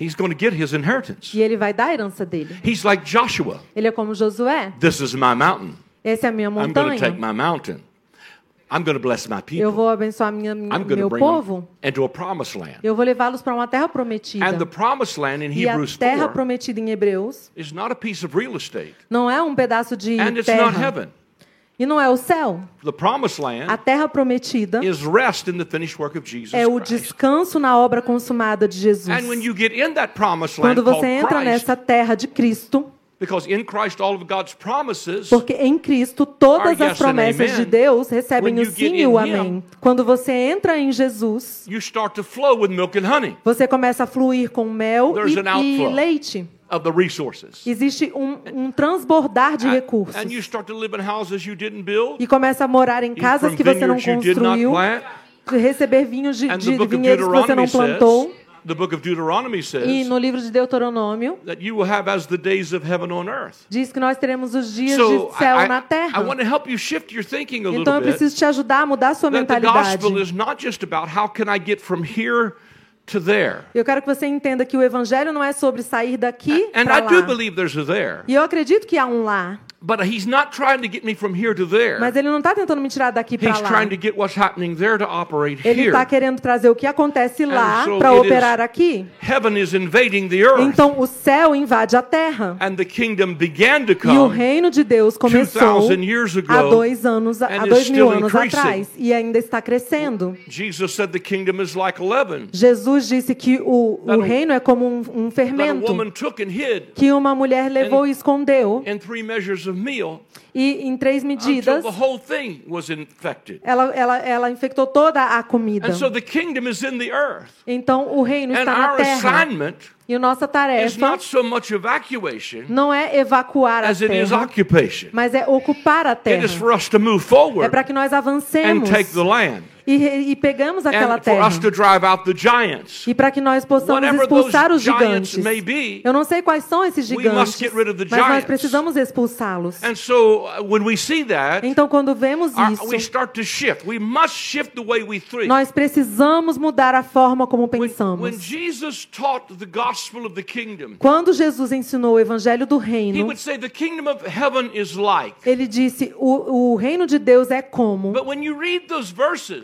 He's going to get his inheritance. E ele vai dar a herança dele. He's like Joshua. Ele é como Josué. This is my mountain. Essa é a minha I'm going to take montanha. my mountain. I'm going to bless my Eu people. vou abençoar minha, I'm going to meu bring povo. into a promised land. Eu vou levá-los para uma terra prometida. And the promised land in E a Hebrews terra 4 prometida em Hebreus is not a piece of real estate. não é um pedaço de And it's not terra. heaven. E não é o céu. The promised A land terra prometida is rest in the finished work of Jesus é o descanso na obra consumada de Jesus. And when you get in that promised land Quando você entra Christ, nessa terra de Cristo, because in Christ all of God's promises porque em Cristo todas as promessas de Deus recebem o sim e o amém. Quando você entra em Jesus, you start to flow with milk and honey você começa a fluir com mel There's e, e leite. of the resources. Existe um, um transbordar de recursos. E começa a morar em casas que você não construiu, receber vinhos de, de vinhedos que você não plantou. The book of Deuteronomy E says no livro de Deuteronômio that you will have as the days of heaven on earth. diz que nós teremos os dias So de céu I, na terra. I want to help you shift your thinking a Então little eu bit. preciso te ajudar a mudar a sua the mentalidade. gospel is not just about how can I get from here to there. Eu quero que você entenda que o evangelho não é sobre sair daqui And para I do lá. believe there's a there. E eu acredito que há um lá, But he's not trying to get me from here to there. mas ele não está tentando me tirar daqui para He's lá. trying to get what's happening there to operate Ele está querendo trazer o que acontece lá so para operar is- aqui. Heaven is invading the earth. Então o céu invade a terra. and the kingdom began to E o come. reino de Deus começou 2000 years ago, há dois anos, há and is dois mil anos increasing. atrás e ainda está crescendo. Jesus said the kingdom is like leaven Jesus disse que o, o reino é como um, um fermento and que uma mulher levou e escondeu in three measures of meal e em três medidas the whole thing was infected. ela, ela, ela infectou toda a comida. And so the kingdom is in the earth. Então o reino And está na our terra assignment e a nossa is tarefa not so much evacuation não é evacuar a as it is terra, occupation. mas é ocupar a It terra. is for us to move É forward para que nós and avancemos take the land. E, e pegamos aquela terra. E para que nós possamos expulsar os gigantes. Eu não sei quais são esses gigantes, mas nós precisamos expulsá-los. Uh, when we see that, Então, quando vemos isso, we start to shift. We must shift the way we think. nós precisamos mudar a forma como pensamos. Jesus taught the gospel of the kingdom, Quando Jesus ensinou o evangelho do he reino, would say the kingdom of heaven is like. ele disse: o, o reino de Deus é como.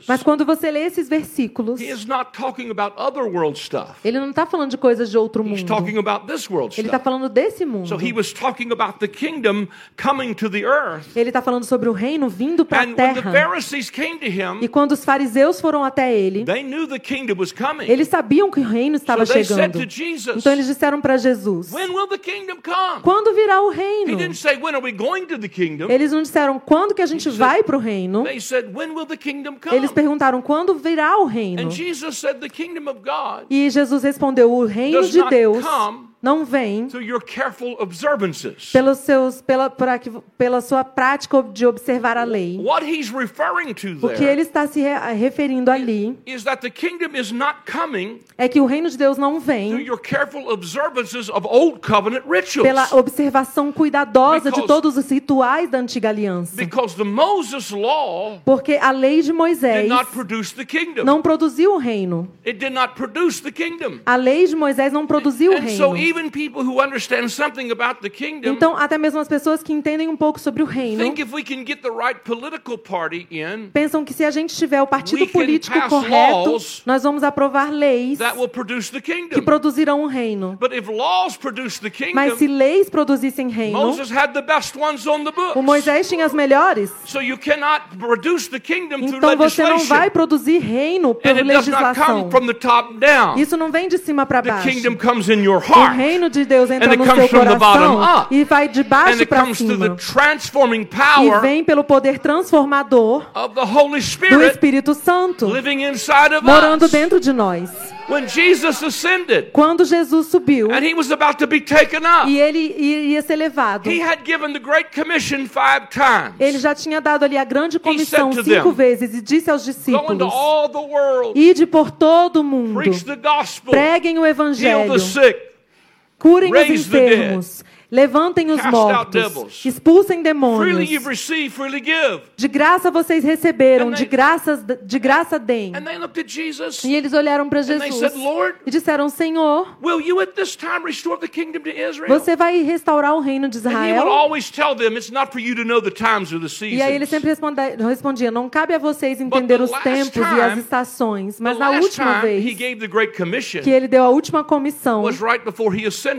Mas quando você lê esses versículos, he is not talking about other world stuff. ele não está falando de coisas de outro He's mundo. talking about this world Ele está falando desse mundo. So he was talking about the kingdom coming to the earth. Ele está falando sobre o reino vindo para a And when the terra. Pharisees came to E him, quando os fariseus foram até ele, they knew the kingdom was coming. eles sabiam que o reino estava So they said chegando. to Jesus, Então eles disseram para Jesus: When will the kingdom come? Quando virá o He reino? didn't say, When are we going to the kingdom? Eles não disseram quando que a gente vai para o reino. They said, When will the kingdom come? Eles perguntaram quando virá o reino. E Jesus respondeu: O reino de Deus não observances. pelos seus, pela, pra pela sua prática de observar a lei. What he's referring to O que ele está se re- referindo ali is that the kingdom is not coming é que o reino de Deus não vem pela observação cuidadosa de Because- todos os rituais da antiga aliança. Because the Moses law Porque a lei de did Moisés not produce the kingdom. não produziu o reino. It did not produce the kingdom. A lei de Moisés não produziu o reino. Even people who understand something about the kingdom Então, até mesmo as pessoas que entendem um pouco sobre o reino think if we can get the right political party in, pensam que se a gente tiver o partido político correto, nós vamos aprovar leis que produzirão o reino. But if laws produce the Mas se leis produzissem reino, Moses had the best ones on the o. Moisés tinha as melhores. So you cannot produce the kingdom through Então você não vai produzir reino por And it does not legislação. come from the top down. Isso não vem de cima para The baixo. kingdom comes in your O heart. Reino de Deus entra no seu coração e vai de baixo para cima. E vem pelo poder transformador do Espírito Santo morando dentro de nós. Quando Jesus subiu e ele iria ser levado, ele já tinha dado ali a grande comissão cinco vezes e disse aos discípulos: Ide por todo o mundo, preguem o evangelho, curem os raise the enfermos, levantem os mortos, expulsem demônios. De graça vocês receberam, de graça, de graça deem. E eles olharam para Jesus e disseram: Senhor, você vai restaurar o reino de Israel? E aí ele sempre respondia: Não cabe a vocês entender os tempos e as estações, mas na última vez que ele deu a última comissão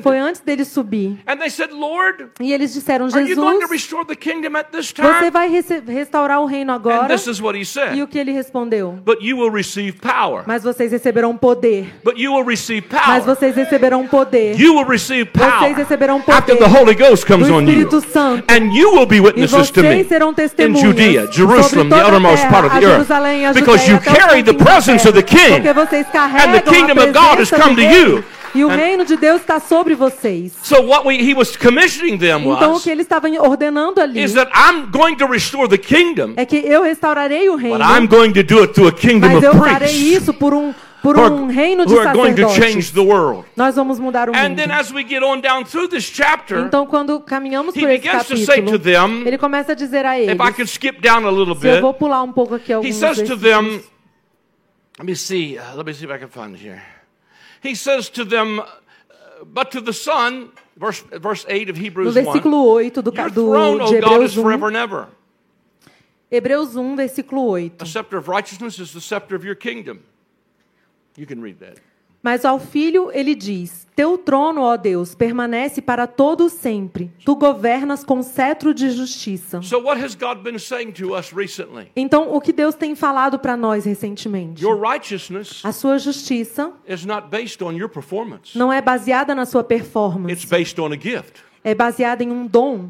foi antes dele subir. And they said, Lord, E eles disseram: are you going to Jesus, restore the kingdom at this você time? vai rece- restaurar o reino And agora? this is what he E said. o que ele respondeu? But you will receive power. Mas vocês receberão poder. But you will receive Mas power. vocês receberão poder. You will receive power Vocês receberão after poder the Holy Ghost comes do on you. Espírito Santo. And you will be E witnesses to me vocês serão in testemunhas Judea, sobre Jerusalem, the toda a uttermost terra, part of a the earth. Jerusalém, a Because Judeia, you até os carry the confins da presence of the terra. King. Porque vocês carregam And the kingdom a of God has presença come do to rei. you. E o And- reino de Deus está sobre vocês. So what we, he was commissioning them Então o was que ele estava ordenando ali is that I'm going to restore the kingdom, é que eu restaurarei o reino, but I'm going to do it through a kingdom mas of eu farei priests isso por um por um reino de who are going to change sacerdotes. the world. Nós vamos mudar o And mundo. then as we get on down through this chapter, Então quando caminhamos por esse capítulo, ele começa a dizer a eles, if I can skip down a little se eu vou pular um pouco aqui he alguns says to versículos. them, let me see, uh, let me see if I can find it here. He says to them, uh, but to the Son, verse, verse 8 of Hebrews 1, versículo 8 do, do, throne, de O God, is 1, forever and ever. Hebreus 1, versículo 8. A scepter of righteousness is the scepter of your kingdom. You can read that. Mas ao filho ele diz: Teu trono, ó Deus, permanece para todo sempre. Tu governas com cetro de justiça. So, what has God been saying to us recently? Então, o que Deus tem falado para nós recentemente? Your righteousness A sua justiça is not based on your performance, não é baseada na sua it's performance, based on a gift. é baseada em um dom.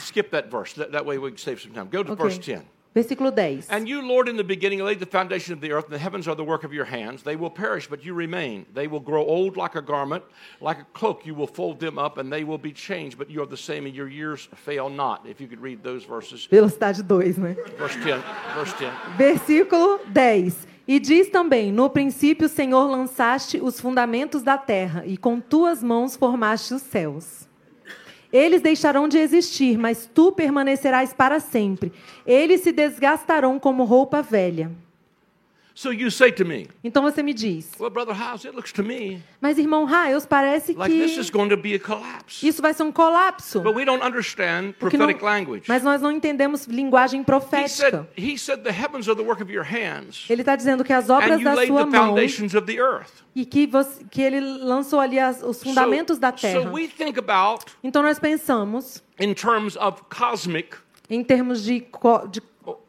Skip that verse. That, that way we can save some time. Go to Ok. verse 10. Versículo 10. And you, Lord, in the beginning laid the foundation of the earth, and the heavens are the work of your hands. They will perish, but you remain. They will grow old like a garment, like a cloak. You will fold them up, and they will be changed, but you are the same, and your years fail not. If you could read those verses. Velocidade 2, né? Verse 10. Verse 10. Versículo 10. E diz também: No princípio, Senhor, lançaste os fundamentos da terra, e com tuas mãos formaste os céus. Eles deixarão de existir, mas tu permanecerás para sempre. Eles se desgastarão como roupa velha. So you say to me, Então você me diz: Well, Brother it looks to me Mas irmão Raios, parece like this is que going to be a collapse. isso vai ser um colapso. But we don't understand Porque não- prophetic language. mas nós não entendemos linguagem He profética. said, he said, The heavens are the work of your hands, Ele está dizendo que as and obras you da laid sua the mão foundations of the earth. e que, você- que ele lançou ali as- os fundamentos da So, terra. so we think about Então nós pensamos em termos de, co- de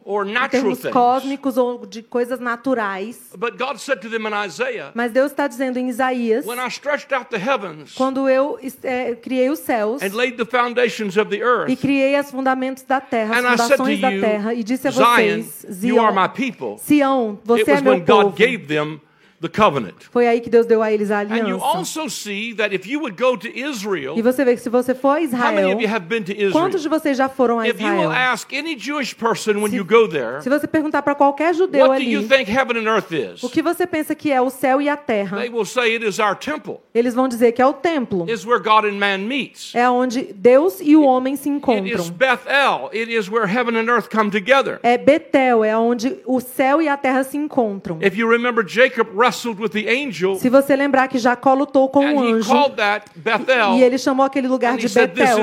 or- natural things. cósmicos ou de coisas naturais. But God said to them in Isaiah, Mas Deus está dizendo em Isaías, When I stretched out the heavens quando eu é, criei os céus and laid the foundations of the e earth, criei as fundamentos da terra, as fundações da you, terra, e disse a Zion, vocês, you are Zion, my people. Sião, It você é was meu when God povo. gave them the covenant. Foi aí que Deus deu a eles a And you aliança. also see that if you would go to Israel, E você vê que se você for a how many Israel, of you have been to Israel? quantos de vocês já foram a If you will Israel? ask any Jewish person when Se- you go there, Se você perguntar para qualquer judeu what do you ali, think heaven and earth is? o que você pensa que é o céu e a terra, They will say it is our temple. eles vão dizer que é o templo. It's where God and man meets. É onde Deus e o homem se It is encontram. Bethel. It is where heaven and earth come together. É Betel, é onde o céu e a terra se encontram. If you remember Jacob Se você lembrar que Jacó lutou com and um he anjo called that Bethel, e ele chamou aquele lugar de said, Betel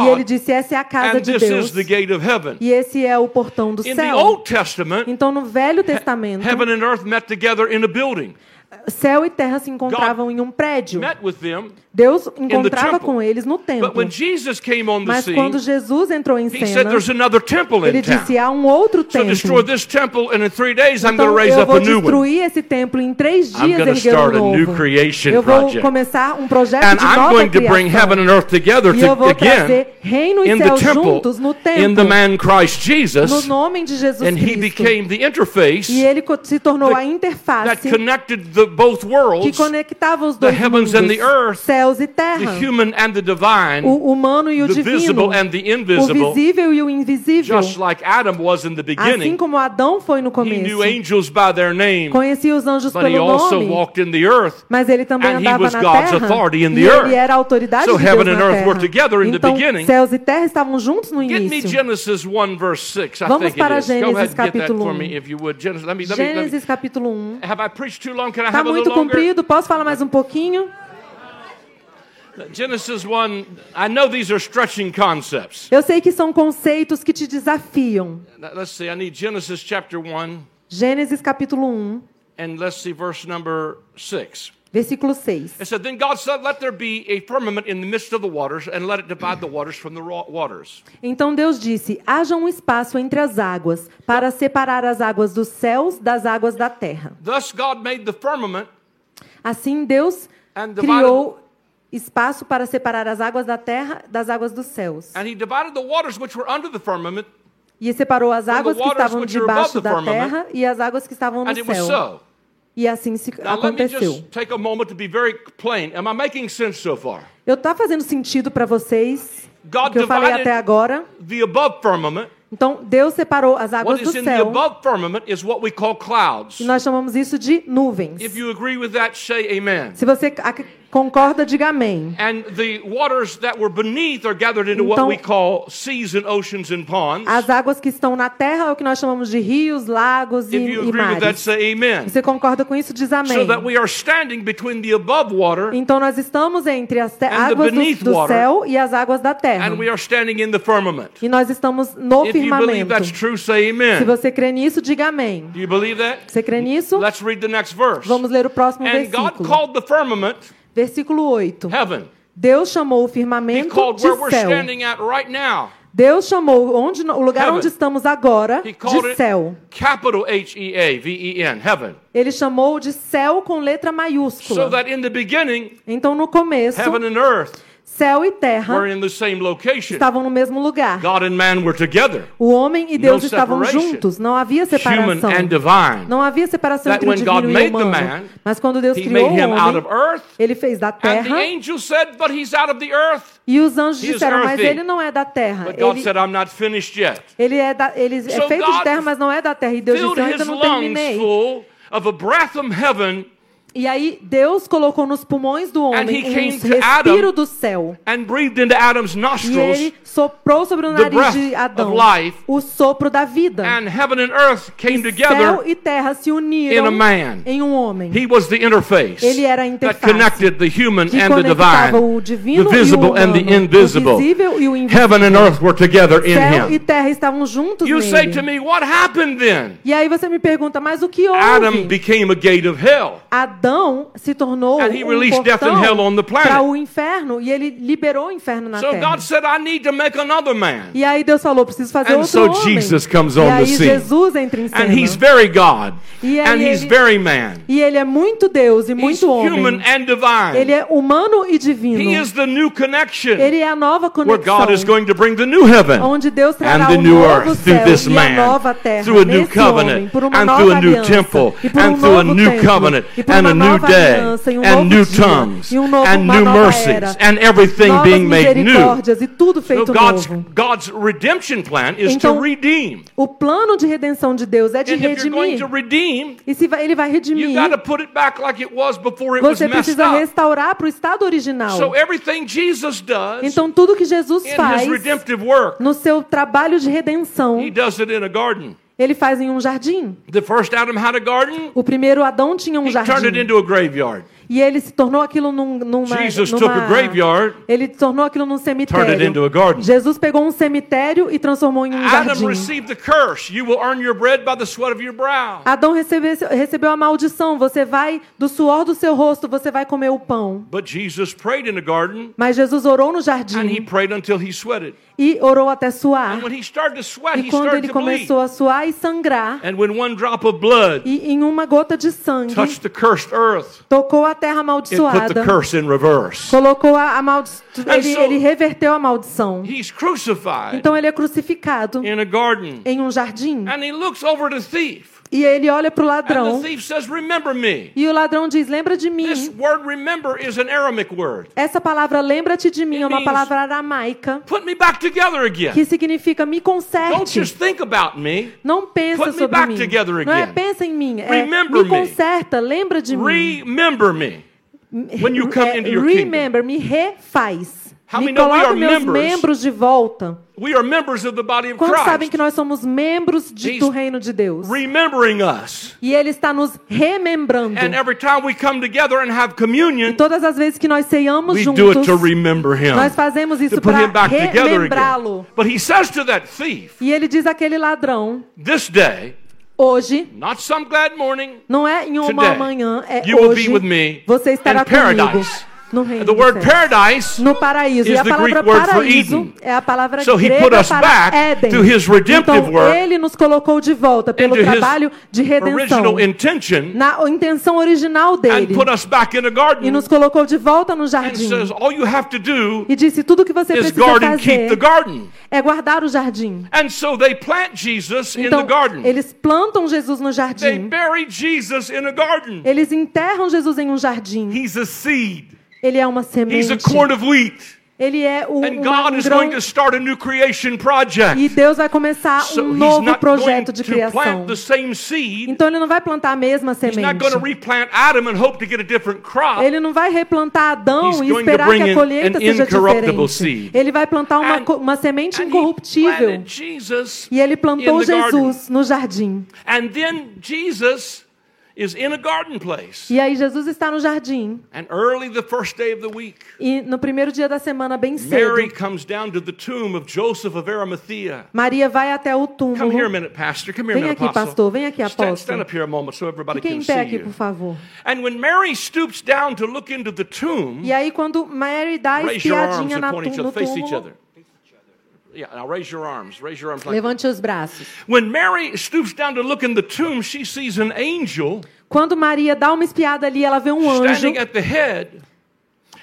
e ele disse essa é a casa de Deus is the gate of heaven. e esse é o portão do In céu. Então no Velho Testamento, heaven and earth met together in a building. Céu e terra se encontravam em um prédio. Deus encontrava com eles no but templo. when Jesus came on the Mas quando Jesus entrou em he said, cena, ele disse há um outro templo. this temple, and in three days I'm going to Então eu vou destruir esse templo em três dias erguer um novo. Eu vou começar um projeto And de nova criação. E eu vou trazer reino e céu juntos no templo, no nome de Jesus Cristo. became the interface E ele se tornou a interface connected the both que worlds, conectava os the dois heavens mundos, and the earth, céus e the terra, human and the divine, o humano e o the divino, visible and the o invisible, visível e o invisível. just like Adam was in the Assim beginning. como Adão foi no He começo, knew angels by their name, conhecia os anjos but he pelo also nome, walked in the earth. mas ele também and he andava was na God's terra authority in the e earth. ele era a autoridade So de Deus heaven na and earth terra. were together in the então, beginning. céus e terra estavam juntos no Get me início. Genesis 1 verse 6. I Vamos think para Gênesis capítulo for 1. me if you would. Genesis, let me, let me, let me. Gênesis capítulo 1. Have I preached too long? Can Está muito comprido, posso falar mais um pouquinho? Genesis 1, I know these are stretching concepts. Eu sei que são conceitos que te desafiam. Let's see, I need Genesis chapter 1, Gênesis capítulo 1, and let's see verse number 6. Versículo 6. It said, Then God said, Let there be a firmament in the midst of the waters, and let it divide the waters from the waters. Então Deus disse: haja um espaço entre as águas, para separar as águas dos céus das águas da terra. Thus God made the firmament Assim Deus criou espaço para separar as águas da terra das águas dos céus. And he divided the waters which were under the firmament, E separou as águas que estavam debaixo da terra e as águas que estavam no céu. E assim se Now let me aconteceu. just take a moment to be very plain. Am I making sense so far? Eu tá fazendo sentido para vocês God o que eu falei até agora? the above firmament. Então Deus separou as águas What do is in the céu above firmament is what we call clouds. e nós chamamos isso de nuvens. If you agree with that, say amen. Se você ac- concorda, diga amém. And the waters that were beneath are gathered into what Então- we call seas and oceans and ponds. As águas que estão na terra é o que nós chamamos de rios, lagos e, e that, mares. say amen. Você concorda com isso? Diz amém. So that we are standing between the above water Então nós estamos entre as águas do, beneath do céu e as águas da terra. and we are standing in the firmament. E nós estamos no If you believe that's firmamento. true, say Se você crê nisso, diga amém. Do you believe that? Você crê nisso? Let's read the next verse. Vamos ler o próximo And God versículo. called the firmament Versículo 8. heaven. Deus chamou o firmamento de céu. right now. Deus chamou onde, o lugar Heaven. onde estamos agora de céu. capital H E A V E N, heaven. Ele chamou de céu com letra So maiúscula. that in the beginning, Então, no começo, heaven and earth céu e were terra in the same location. estavam no mesmo lugar. God and man were together, O homem e Deus estavam juntos. Não havia separação. Não havia separação entre o divino e o the humano. man, Mas quando Deus criou o homem, of earth. ele fez da And the terra. angel said, But he's out of the earth. E os anjos disseram, mas ele não é da terra. Ele, said, I'm not finished yet. ele é, da, ele é feito de terra, mas não é da terra. E Deus disse, eu ainda não terminei. full of a breath from heaven E aí Deus colocou nos pulmões do homem um respiro do céu. and breathed into Adam's E ele soprou sobre o nariz de Adão life. o sopro da vida. And heaven and earth came E céu e terra se in uniram a man. em um homem. He was the interface Ele era a that interface connected the human que and the conectava divine, o divino e o humano, the invisible. o visível e o invisível. Céu e terra estavam juntos You say nele. to me, what happened then? E aí você me pergunta, mas o que houve? Adam became a gate of hell. Adão se tornou um portão planet. para o inferno e ele liberou o inferno na So terra. God said, I need to make another man. E aí Deus falou, preciso fazer And outro so homem. Jesus comes e on aí the scene. Jesus entra em cena. And he's very God. E And he's ele- very man. E ele é muito Deus e He's muito homem. human and Ele é humano e divino. He is the new connection Ele é a nova where conexão. God is going to bring the new heaven onde Deus and trará the o new novo earth through céu this e a man, nova terra through a new nesse homem, covenant, por uma and nova through a new aliança, temple, e por and um through a novo new templo, covenant, e and a new day, aliança, e um and new dia, tongues, um novo, and new mercies, era, and everything being made new. So God's. God's redemption plan is Então, to redeem. O plano de redenção de Deus é de And redimir. redeem, E se vai- ele vai redimir, got to put it back like it was before it was você precisa restaurar para o estado original. So everything Jesus does Então tudo que Jesus faz redemptive work, no seu trabalho de redenção, he does it in a garden. Ele faz em um jardim. The first Adam had a garden. O primeiro Adão tinha um He turned it jardim. E ele se tornou aquilo num, numa, Jesus numa- took a graveyard, Ele tornou aquilo num turned it cemitério. into a garden. Jesus pegou um cemitério e transformou em um Adam jardim. received the curse. You will earn your bread by the sweat of your brow. Adão recebeu, recebeu a maldição. Você vai, do suor do seu rosto, você vai comer o pão. But Jesus prayed in the garden, Mas Jesus orou no and he jardim prayed until he sweated. e orou até suar. And when he started to sweat, E he quando started ele to bleed. começou a suar e sangrar, And when one drop of blood e em uma gota de sangue, touched the cursed earth, tocou a terra amaldiçoada, colocou a, a maldição. Ele, so- ele reverteu a maldição. He's crucified Então ele é crucificado em um jardim. and he looks over the thief, E ele olha para o ladrão. says. E o ladrão diz: Lembra de This mim. word "remember" is an Aramic word. Essa palavra lembra-te de mim é uma palavra aramaica Put me back together again. que significa me Don't conserte. just think about me. Não pensa Put me sobre back mim. together Não é pensa em mim, é me conserta, lembra de mim. Remember me when you come É, into your kingdom. remember, me refaz. Me coloca meus membros de volta. Quantos sabem que nós somos membros de- do reino de Deus? E Ele está nos remembrando. Communion, Todas as vezes que nós ceiamos juntos, nós fazemos isso para relembrá-lo. E ele diz àquele ladrão, "This day, hoje, não é em uma Today, manhã, é hoje, você estará comigo paradise." No reino The word paradise No paraíso. is E a the palavra Greek word for paraíso Eden. é a palavra So he grega put us para back Éden. to his redemptive então, work, ele nos colocou de volta pelo trabalho de redenção. original intention, Na intenção original and dele. put us back in a E garden, nos colocou de volta no and jardim. says, all you have to do E disse, tudo que você is precisa fazer garden. é guardar o jardim. And so they plant Jesus in the Então, garden. eles plantam Jesus no They jardim. bury Jesus in a garden. Eles enterram Jesus em um jardim. He's a seed. Ele é uma He's semente. a corn of wheat. Ele é um, And God um is grão. going to start a new creation project. E Deus vai começar So um he's novo not going projeto de to criação. plant the same seed. Então ele não vai plantar a mesma semente. going to replant Adam and hope to get a different crop. Ele não vai replantar Adão He's e esperar que a colheita seja diferente. seed. Ele vai plantar uma, And- uma semente incorruptível. E ele plantou. Jesus no jardim. And then Jesus is in a garden place. E aí Jesus está no jardim. And early the first day of the week, E no primeiro dia da semana, bem Mary cedo, comes down to the tomb of Joseph of Arimathea. Maria vai até o Come here a túmulo. minute, Pastor. Come here Vem aqui, Apostle. pastor. Vem aqui, Stand, stand apóstolo. up here a moment so everybody Fique can see aqui, you. por favor. And when Mary stoops down to look into the tomb, E aí, quando Mary dá espiadinha na no other. Face each túmulo, other. Yeah, now raise your arms. Raise your arms like levante os braços. When Mary stoops down to look in the tomb, she sees an angel Quando Maria dá uma espiada ali, ela vê um anjo. standing at the head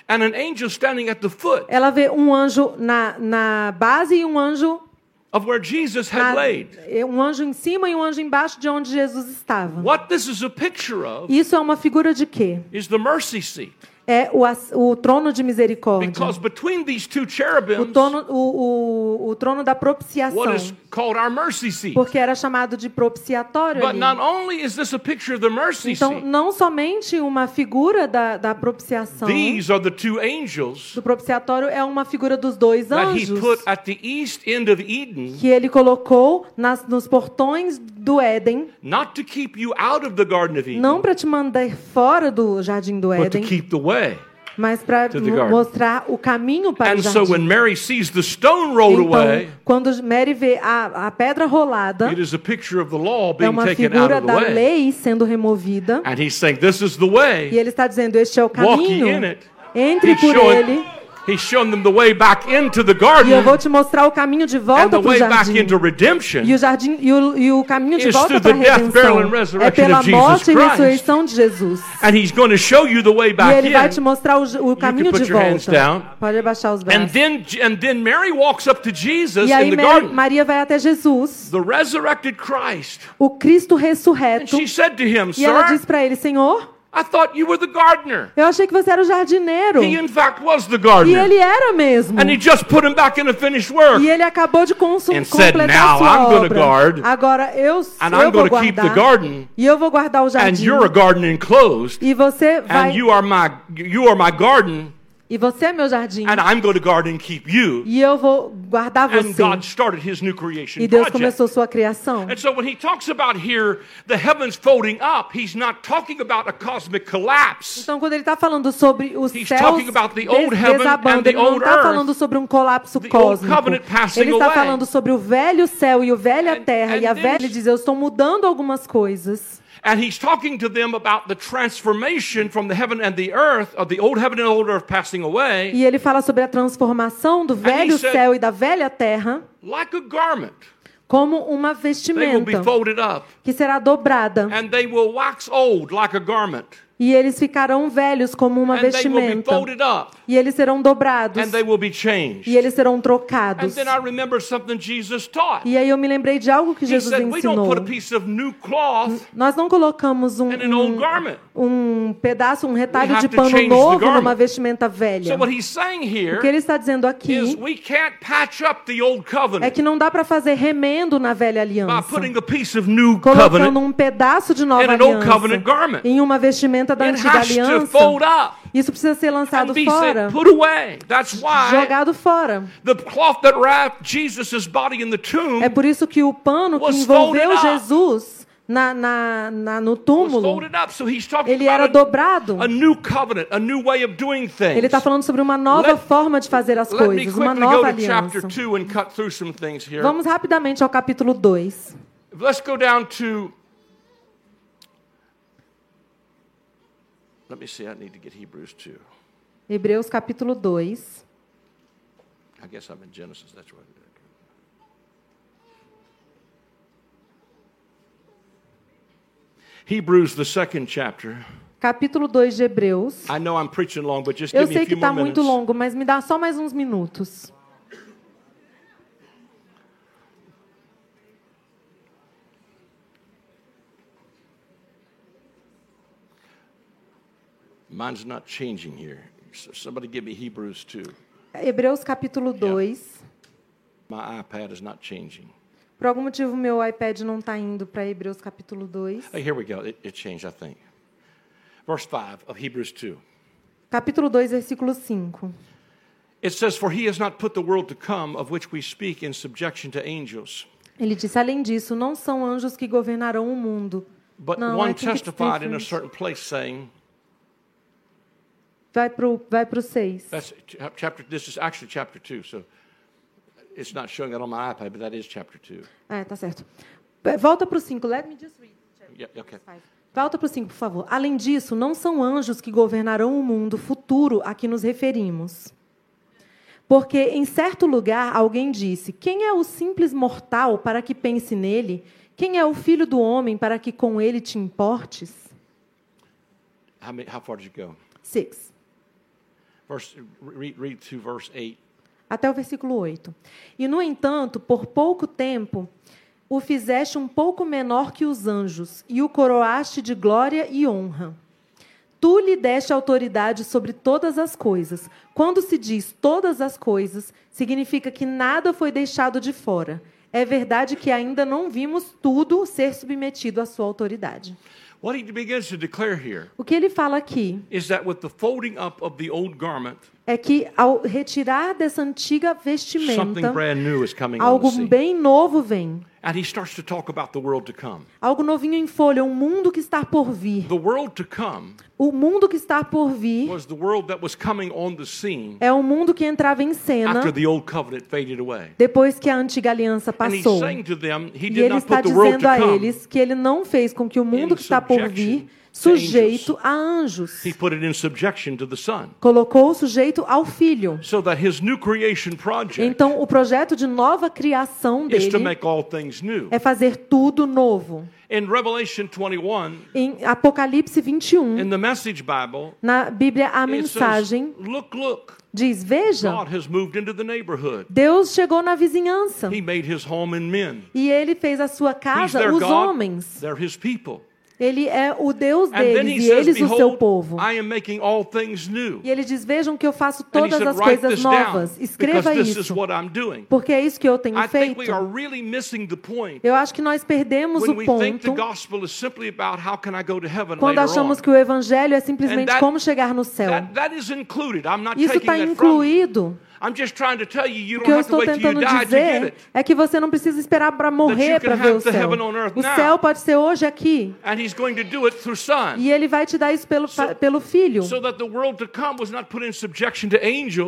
and an angel standing at the foot Ela vê um anjo na, na base e um anjo of where Jesus had laid. um anjo em cima e um anjo embaixo de onde Jesus estava. What this is a picture of Isso é uma figura de quê? is the mercy seat. É o, o trono de misericórdia. Because between these two O, cherubims, trono, o, o, o trono da propiciação. what is called our mercy seat. Porque era chamado de propiciatório But ali. not only is this a picture of the mercy Então, seat, não somente uma figura da, da propiciação. these are the two angels Do propiciatório é uma figura dos dois that he anjos put at the east end of Eden, que ele colocou nas, nos portões do Éden, not to keep you out of the Garden of Eden, não para te mandar fora do jardim do but to Éden, keep the way. mas para mostrar o caminho para And o so jardim. when Mary sees the stone rolled Então, away, quando Mary vê a, a pedra rolada, it is a picture of the law é being uma taken out figura of the da way. lei sendo removida. And he's saying, This is the E way. ele está dizendo: Este é o caminho. in it. Entre por ele. He's showing them the way back into the E eu garden vou te mostrar o caminho de and volta the para o way back jardim. into redemption. E o, jardim, e, o, e o caminho de volta para a and redenção resurrection é pela morte e ressurreição de Jesus. And he's going to show you the way E back ele vai te mostrar o, o caminho put de your hands volta. down. Pode abaixar os And braços. then, and then Mary walks up to Jesus E aí in the garden, Maria vai até Jesus, the resurrected Christ. o Cristo And ressurreto, she said to him, e ela diz para ele: Senhor, I thought you were the gardener. eu achei que você era o jardineiro. He, in fact, was the E gardener. ele era mesmo. And he just put him back finished work. E ele acabou de consum- And said, completar "Now sua I'm gonna obra. guard, Agora eu, And eu I'm vou to keep the guardar. garden. E eu vou guardar o And jardim. you're a garden enclosed. E você vai And you are my, you are my garden E você é meu jardim. and I'm going to guard and keep you. E eu vou guardar And você. God started his new creation E Deus project. começou sua criação. And so when he talks about here the heavens folding up, he's not talking about a cosmic collapse. Então, quando ele está falando sobre os He's céus talking about the old des- heaven and desabando, the ele não está falando sobre um colapso The old cósmico. covenant passing Ele está falando sobre o velho céu e o velha And- terra. and E a velha, ele diz, eu estou mudando algumas coisas. And he's talking to them about the transformation from the heaven and the earth, of the old heaven and old earth passing away, E ele fala sobre a transformação do velho said- céu e da velha terra like a garment. como uma They will be vestimenta que será dobrada. E eles ficarão velhos como uma And vestimenta. up, E eles serão dobrados. E eles serão trocados. E aí eu me lembrei de algo que Jesus said, ensinou. Nós não colocamos um, um. Um pedaço, um retalho de pano novo numa vestimenta velha. So what he's saying O que here ele está dizendo aqui we can't patch up the old é que não dá para fazer remendo na velha aliança. putting a piece of new Colocando um pedaço de in nova aliança em uma vestimenta da antiga aliança. Isso precisa ser lançado fora, jogado fora. the cloth that wrapped Jesus' body in the tomb É por isso que o pano que envolveu. Jesus na, na, na- no túmulo, ele era dobrado. Ele está falando sobre uma nova forma de fazer as coisas, uma nova aliança. 2 and cut through some things here. Vamos rapidamente ao capítulo 2. Let's go down to. Let me see, I need to get Hebrews 2. Hebreus capítulo 2. I guess I'm in Genesis, that's what. Hebrews, the second chapter. Capítulo 2 de Hebreus. I know I'm preaching long, but just Eu give me a sei que few more está muito minutes. longo, mas me dá só mais uns minutos. Mine's not changing here. S- Somebody give me Hebrews 2. Hebreus capítulo 2. My iPad is not changing. Por algum motivo, meu iPad não está indo para Hebreus capítulo 2. Hey, here we go. It, it changed, I think. Verse 5 of Hebrews 2. Capítulo 2, versículo 5. It says, For he has not put the world to come, of which we speak, in subjection to angels. Ele disse: Além disso, não são anjos que governarão o mundo. But I one testified in a certain place, saying, Vai para o vai pro 6. That's ch- chapter. This is actually chapter two, so it's not showing that on my iPad, but that is chapter two. É, tá certo. Volta para o 5. Let me just read. Yeah, okay. Volta para o 5, por favor. Além disso, não são anjos que governarão o mundo futuro a que nos referimos. Porque em certo lugar alguém disse: Quem é o simples mortal para que pense nele? Quem é o filho do homem para que com ele te importes? How, many, how far did you go? 6. Verse, read, read to verse eight. Até o versículo 8. E, no entanto, por pouco tempo, o fizeste um pouco menor que os anjos, e o coroaste de glória e honra. Tu lhe deste autoridade sobre todas as coisas. Quando se diz todas as coisas, significa que nada foi deixado de fora. É verdade que ainda não vimos tudo ser submetido à sua autoridade. What he begins to declare here O que ele fala aqui is that with the folding up of the old garment, é que, ao retirar dessa antiga vestimenta, algo bem novo vem. And he starts to talk about the world to come. Algo novinho em folha, um mundo que está por vir. The world to come O mundo que está por vir was the world that was coming on the scene é um mundo que entrava em cena after the old covenant faded away. depois que a antiga aliança passou. E ele está dizendo a eles que ele não fez com que o mundo que está por vir sujeito a anjos. He put it in subjection to the Son. Colocou o sujeito ao filho. So that his new creation project Então, o projeto de nova criação is to dele make all things new. é fazer tudo novo. In Revelation 21, Em Apocalipse 21, in the Message Bible, na Bíblia, a mensagem diz: Veja, God has moved into the neighborhood. Deus chegou na vizinhança. He made his home in men. E ele fez a sua casa os homens. They're his people. Ele é o Deus deles e eles o seu povo. E ele diz: Vejam que eu faço todas as coisas novas. Escreva isso, porque é isso que eu tenho feito. Eu acho que nós perdemos o ponto quando achamos que o evangelho é simplesmente como chegar no céu. Isso está incluído. I'm just trying to tell you, you O que don't eu have to estou tentando dizer é que você não precisa esperar para morrer para ver o céu. O céu pode ser hoje aqui. And he's going to do it through Son. E ele vai te dar isso pelo, pelo filho.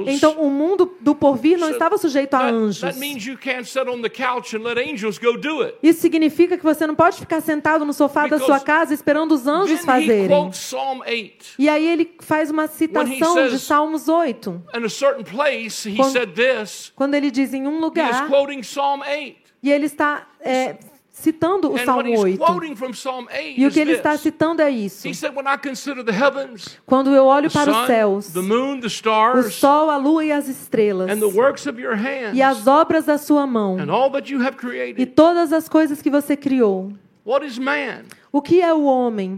Então o mundo do porvir não estava sujeito a anjos. that means you can't sit on the couch and let angels go do it. Isso significa que você não pode ficar sentado no sofá da sua casa esperando os anjos fazerem. quotes Psalm 8. E aí ele faz uma citação de Salmos 8, In a certain place, he Quando- said this. quando ele diz em um He is lugar, quoting Psalm 8. e ele está é, citando o Salmo he's 8. quoting from Psalm 8 E o que ele está citando é isso. He said, When I consider the heavens, Quando eu olho the para os céus, o stars, sol, a lua e as estrelas, and the works of your hands, e as obras da sua mão, and all that you have e created, todas as coisas que você criou. O que é o homem?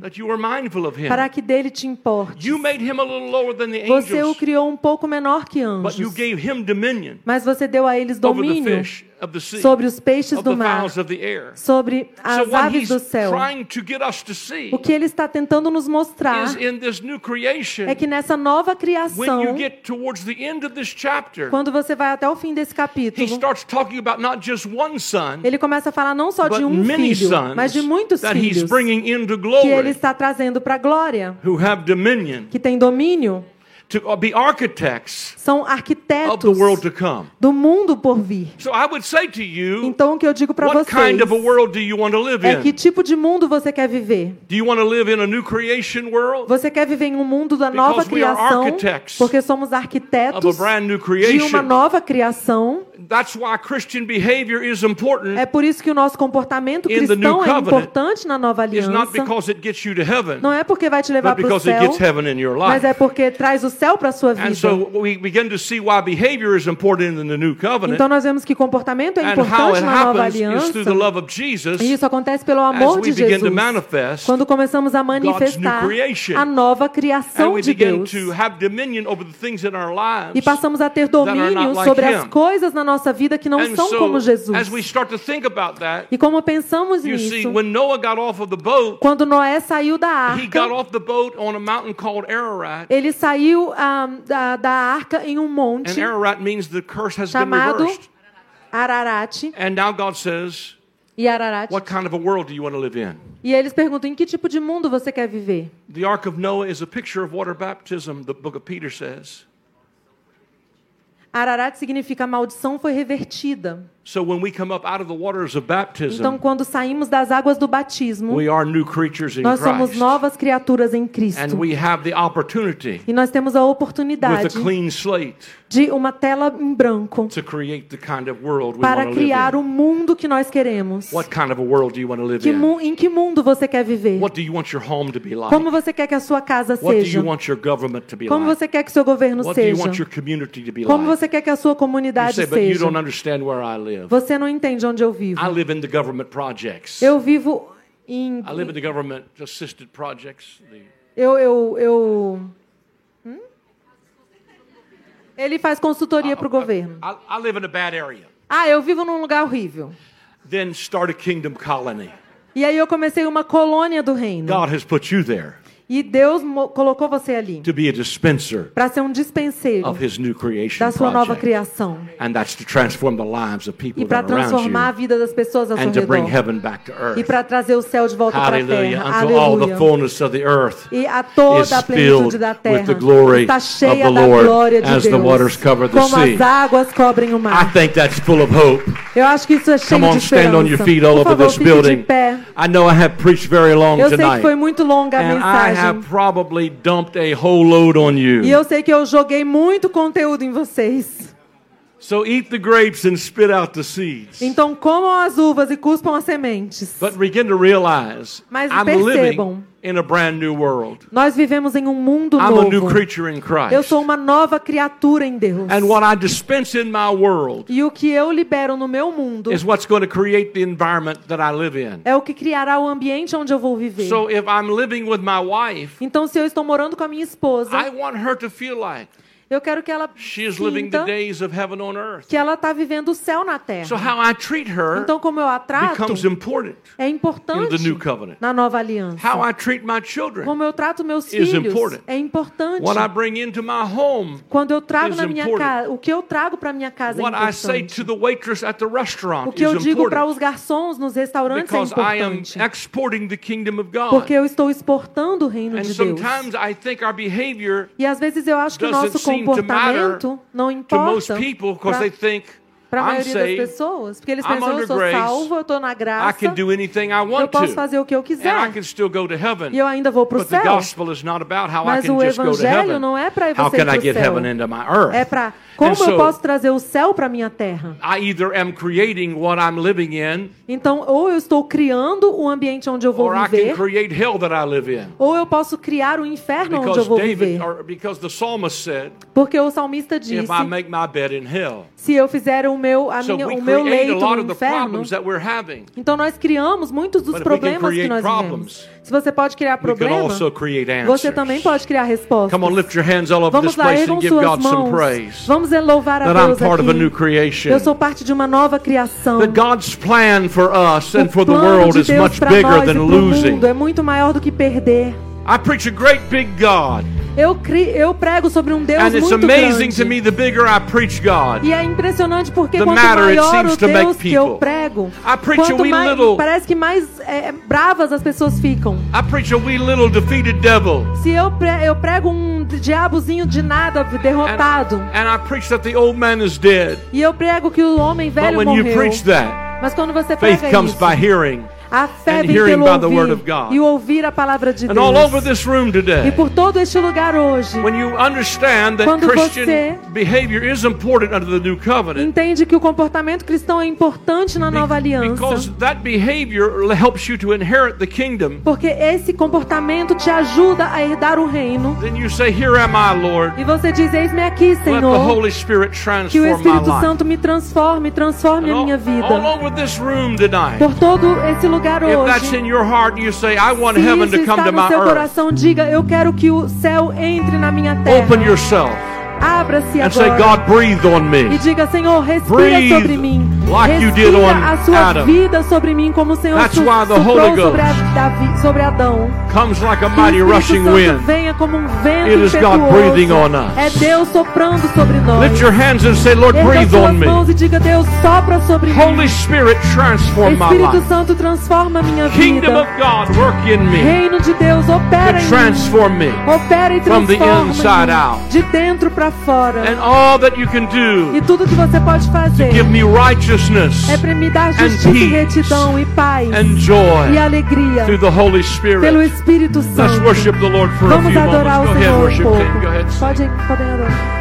Para que dele te importe? Você o criou um pouco menor que anjos, mas você deu a eles domínio sobre os peixes do mar, sobre So as aves do céu. trying to get us to see O que ele está tentando nos mostrar is in this new creation, é que nessa nova when criação, you get towards the end of this chapter, quando você vai até o fim desse he capítulo, starts talking about not just one son, ele começa a falar não só de um many filho, sons mas de muitos filhos bringing into que ele glory está trazendo para a glória, who have dominion. que tem domínio, to be architects são of the arquitetos world to come. do mundo por vir. So I would say to you, Então o que eu digo para what vocês kind of a world do you want to live é que in? tipo de mundo você quer viver? Do you want to live in a new creation world Você quer viver em um mundo da nova Because we are criação, architects porque somos of a arquitetos brand new de uma creation? nova criação. That's why Christian behavior is important. É por isso que o nosso comportamento cristão é importante na nova It's not aliança. because it gets you to heaven, Não é porque vai te levar para o because it céu, gets heaven in your mas life. é porque traz o céu para a sua And vida. so we begin to see why behavior is important in the new covenant. Então nós vemos que comportamento é importante na nova aliança. Jesus E isso acontece pelo as amor we de Jesus. Quando começamos a manifestar a nova criação de Deus. E passamos a ter domínio sobre as coisas na nossa vida que não são como Jesus. E como pensamos nisso, quando Noé saiu da arca, ele saiu ah, da, da arca em um monte And Ararat means the curse has been chamado reversed. Ararat. And now God says, E Ararat. What kind of a world do you want to live in? E eles perguntam: em que tipo de mundo você quer viver? The Ark of Noah is a picture of water baptism, the book of Peter says. Ararat significa a maldição foi revertida. So when we come up out of the waters of baptism, Então, quando saímos das águas do batismo, we are new creatures in nós somos Christ. novas criaturas em And Cristo. we have the opportunity E nós temos a with oportunidade a clean slate de uma tela em branco to create the kind of world we para want to live criar in. o mundo que nós queremos. What kind of a world do you want to live Que in? mu- em que mundo você quer viver? What do you want your home to be like? Como você quer que a sua casa What do seja? you want your government to be Como você quer que seu governo What do you seja? want your community to be Como like? você quer que a sua You comunidade say, but you seja? Live. Você não entende onde eu vivo. I live in the government projects. Eu vivo em I live in the government assisted projects. The, eu eu eu Hum? Ele faz consultoria para o governo. I, I live in a bad area. Ah, eu vivo num lugar horrível. Then start a kingdom colony. E aí eu comecei uma colônia do reino. God has put you there E Deus colocou você ali to be a dispenser para ser um dispenseiro of His new creation da sua nova criação And that's to transform the lives of people e para transformar a vida das pessoas ao seu and to bring redor heaven back to e earth. para trazer o céu de volta para a terra. Until all the Aleluia. fullness of the earth E a toda a plenitude da with terra the glory está of cheia the da Lord glória de as the Deus, waters cover the como sea. as águas cobrem o I mar. think that's full of hope. Eu acho que isso é cheio Come on, de stand on your esperança. feet all Por over favor, this fique building. de pé. I know I have preached very long Eu sei que tonight. foi muito longa a And I mensagem. have probably dumped a whole load on E you. eu sei que eu joguei muito conteúdo em vocês. So eat the grapes and spit out the seeds. Então comam as uvas e cuspam as sementes. But begin to realize Mas I'm percebam. living in a brand new world. Nós vivemos em um mundo I'm a new novo. creature in Christ. Eu sou uma nova criatura em Deus. And what I dispense in my world E o que eu libero no meu mundo is what's going to create the environment that I live in. é o que criará o ambiente onde eu vou viver. So if I'm living with my wife, Então, se eu estou morando com a minha esposa, I want her to feel like eu quero que ela she is living the sinta days of heaven on earth. que ela está vivendo o céu na terra. So how I treat her Então, como eu a trato, é importante na nova aliança. How I treat my children, Como eu trato meus is filhos important. é importante. what I bring into my home, Quando eu trago na minha casa, o que eu trago para minha casa é what I say importante. to the waitress at the restaurant O que is eu digo para os garçons nos restaurantes é importante. Porque eu estou exportando o reino de Deus. E às vezes eu acho que o nosso comportamento não to most importa people because they think para a I'm maioria das saved, pessoas. Porque eles I'm pensam, eu under sou grace, salvo, eu estou na I graça, can do anything I eu want posso to, fazer o que eu quiser. can still go to heaven. E eu ainda vou para o But the céu. gospel is not about how I Mas can o just go to evangelho heaven. não é para How você ir can I para o get céu. heaven into my earth? É para como so- eu posso trazer o céu para minha terra. I either am creating what I'm living in, Então, ou eu estou criando o ambiente onde eu vou or I can viver, create hell that I live in. ou eu posso criar o inferno onde eu Because vou David, viver. or because the psalmist said, Porque o salmista disse: if I make my bed in hell. se eu fizer o meu, a So minha, o meu leito no inferno, então nós criamos muitos dos But problemas que nós problems, vivemos. Se você pode criar problemas, also create você também pode criar respostas. Come on, lift your hands all over Vamos this lá, place ergam and give suas God some mãos. praise. Vamos louvar a Deus part of a new aqui. creation. Eu sou parte de uma nova criação. That God's plan for us and o for the world is much bigger than losing. é muito maior do que perder. I preach a great big God. Eu, cri, eu prego sobre um Deus And it's muito amazing grande. to me the bigger I preach God. E é impressionante porque The quanto matter it maior seems o to make Deus que eu people. prego, I preach a quanto wee mais, little- parece que mais é, bravas as pessoas ficam. I preach a wee little defeated devil. Se eu, pre, eu prego um diabozinho de nada And, derrotado, and I preach that the old man is dead. e eu prego que o homem But velho when you morreu. preach that, Mas quando você faith prega comes isso, by hearing. A fé vem hearing pelo by the word of ouvir God. e ouvir a palavra de And Deus. all over this room E today, por todo este lugar hoje, when you understand that Quando Christian você- behavior is important under the new covenant, entende que o comportamento cristão é importante na nova aliança. because that behavior helps you to inherit the kingdom, Porque esse comportamento te ajuda a herdar o reino. then you say, Here am I, Lord. E você diz: Eis-me aqui, Let the Senhor. Holy Spirit Que o Espírito. Santo me transforme, transforme a minha all, vida. all over this room tonight, Por todo esse lugar if that's hoje. in your heart, you say, I want Se heaven isso to come está to no my seu coração, diga: Eu quero que o céu entre na minha terra. Open yourself Abra-se and say, agora. God, breathe on E diga, Senhor, respira Breathe sobre mim. Like you did on a sua Adam. vida sobre mim, como o Senhor That's su why the sobre, Davi, sobre Adão. Comes like a mighty Espírito rushing wind. venha como um vento It is God breathing on us. É Deus soprando sobre nós. Lift your hands and say, Lord, breathe on me. mãos e diga, Deus, sopra sobre Holy mim. Spirit, transform my Espírito life. Santo, transforma minha Kingdom vida. of God, work in me Reino de Deus, opera to em transform me. Opera e from the transforma inside out. de dentro para fora. And all that you can do E tudo que você pode fazer give me righteousness é para me dar justiça e retidão e paz and joy e alegria through the Holy pelo. Espírito Let's Santo. worship the Lord for a Vamos few adorar moments. o Senhor um worship pouco. Podem, podem adorar.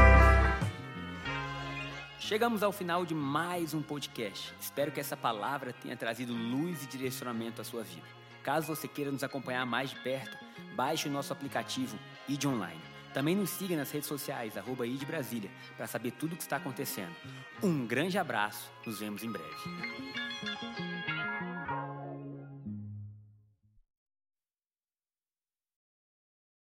Chegamos ao final de mais um podcast. Espero que essa palavra tenha trazido luz e direcionamento à sua vida. Caso você queira nos acompanhar mais de perto, baixe o nosso aplicativo ID Online. Também nos siga nas redes sociais, arroba ID Brasília, para saber tudo o que está acontecendo. Um grande abraço, nos vemos em breve.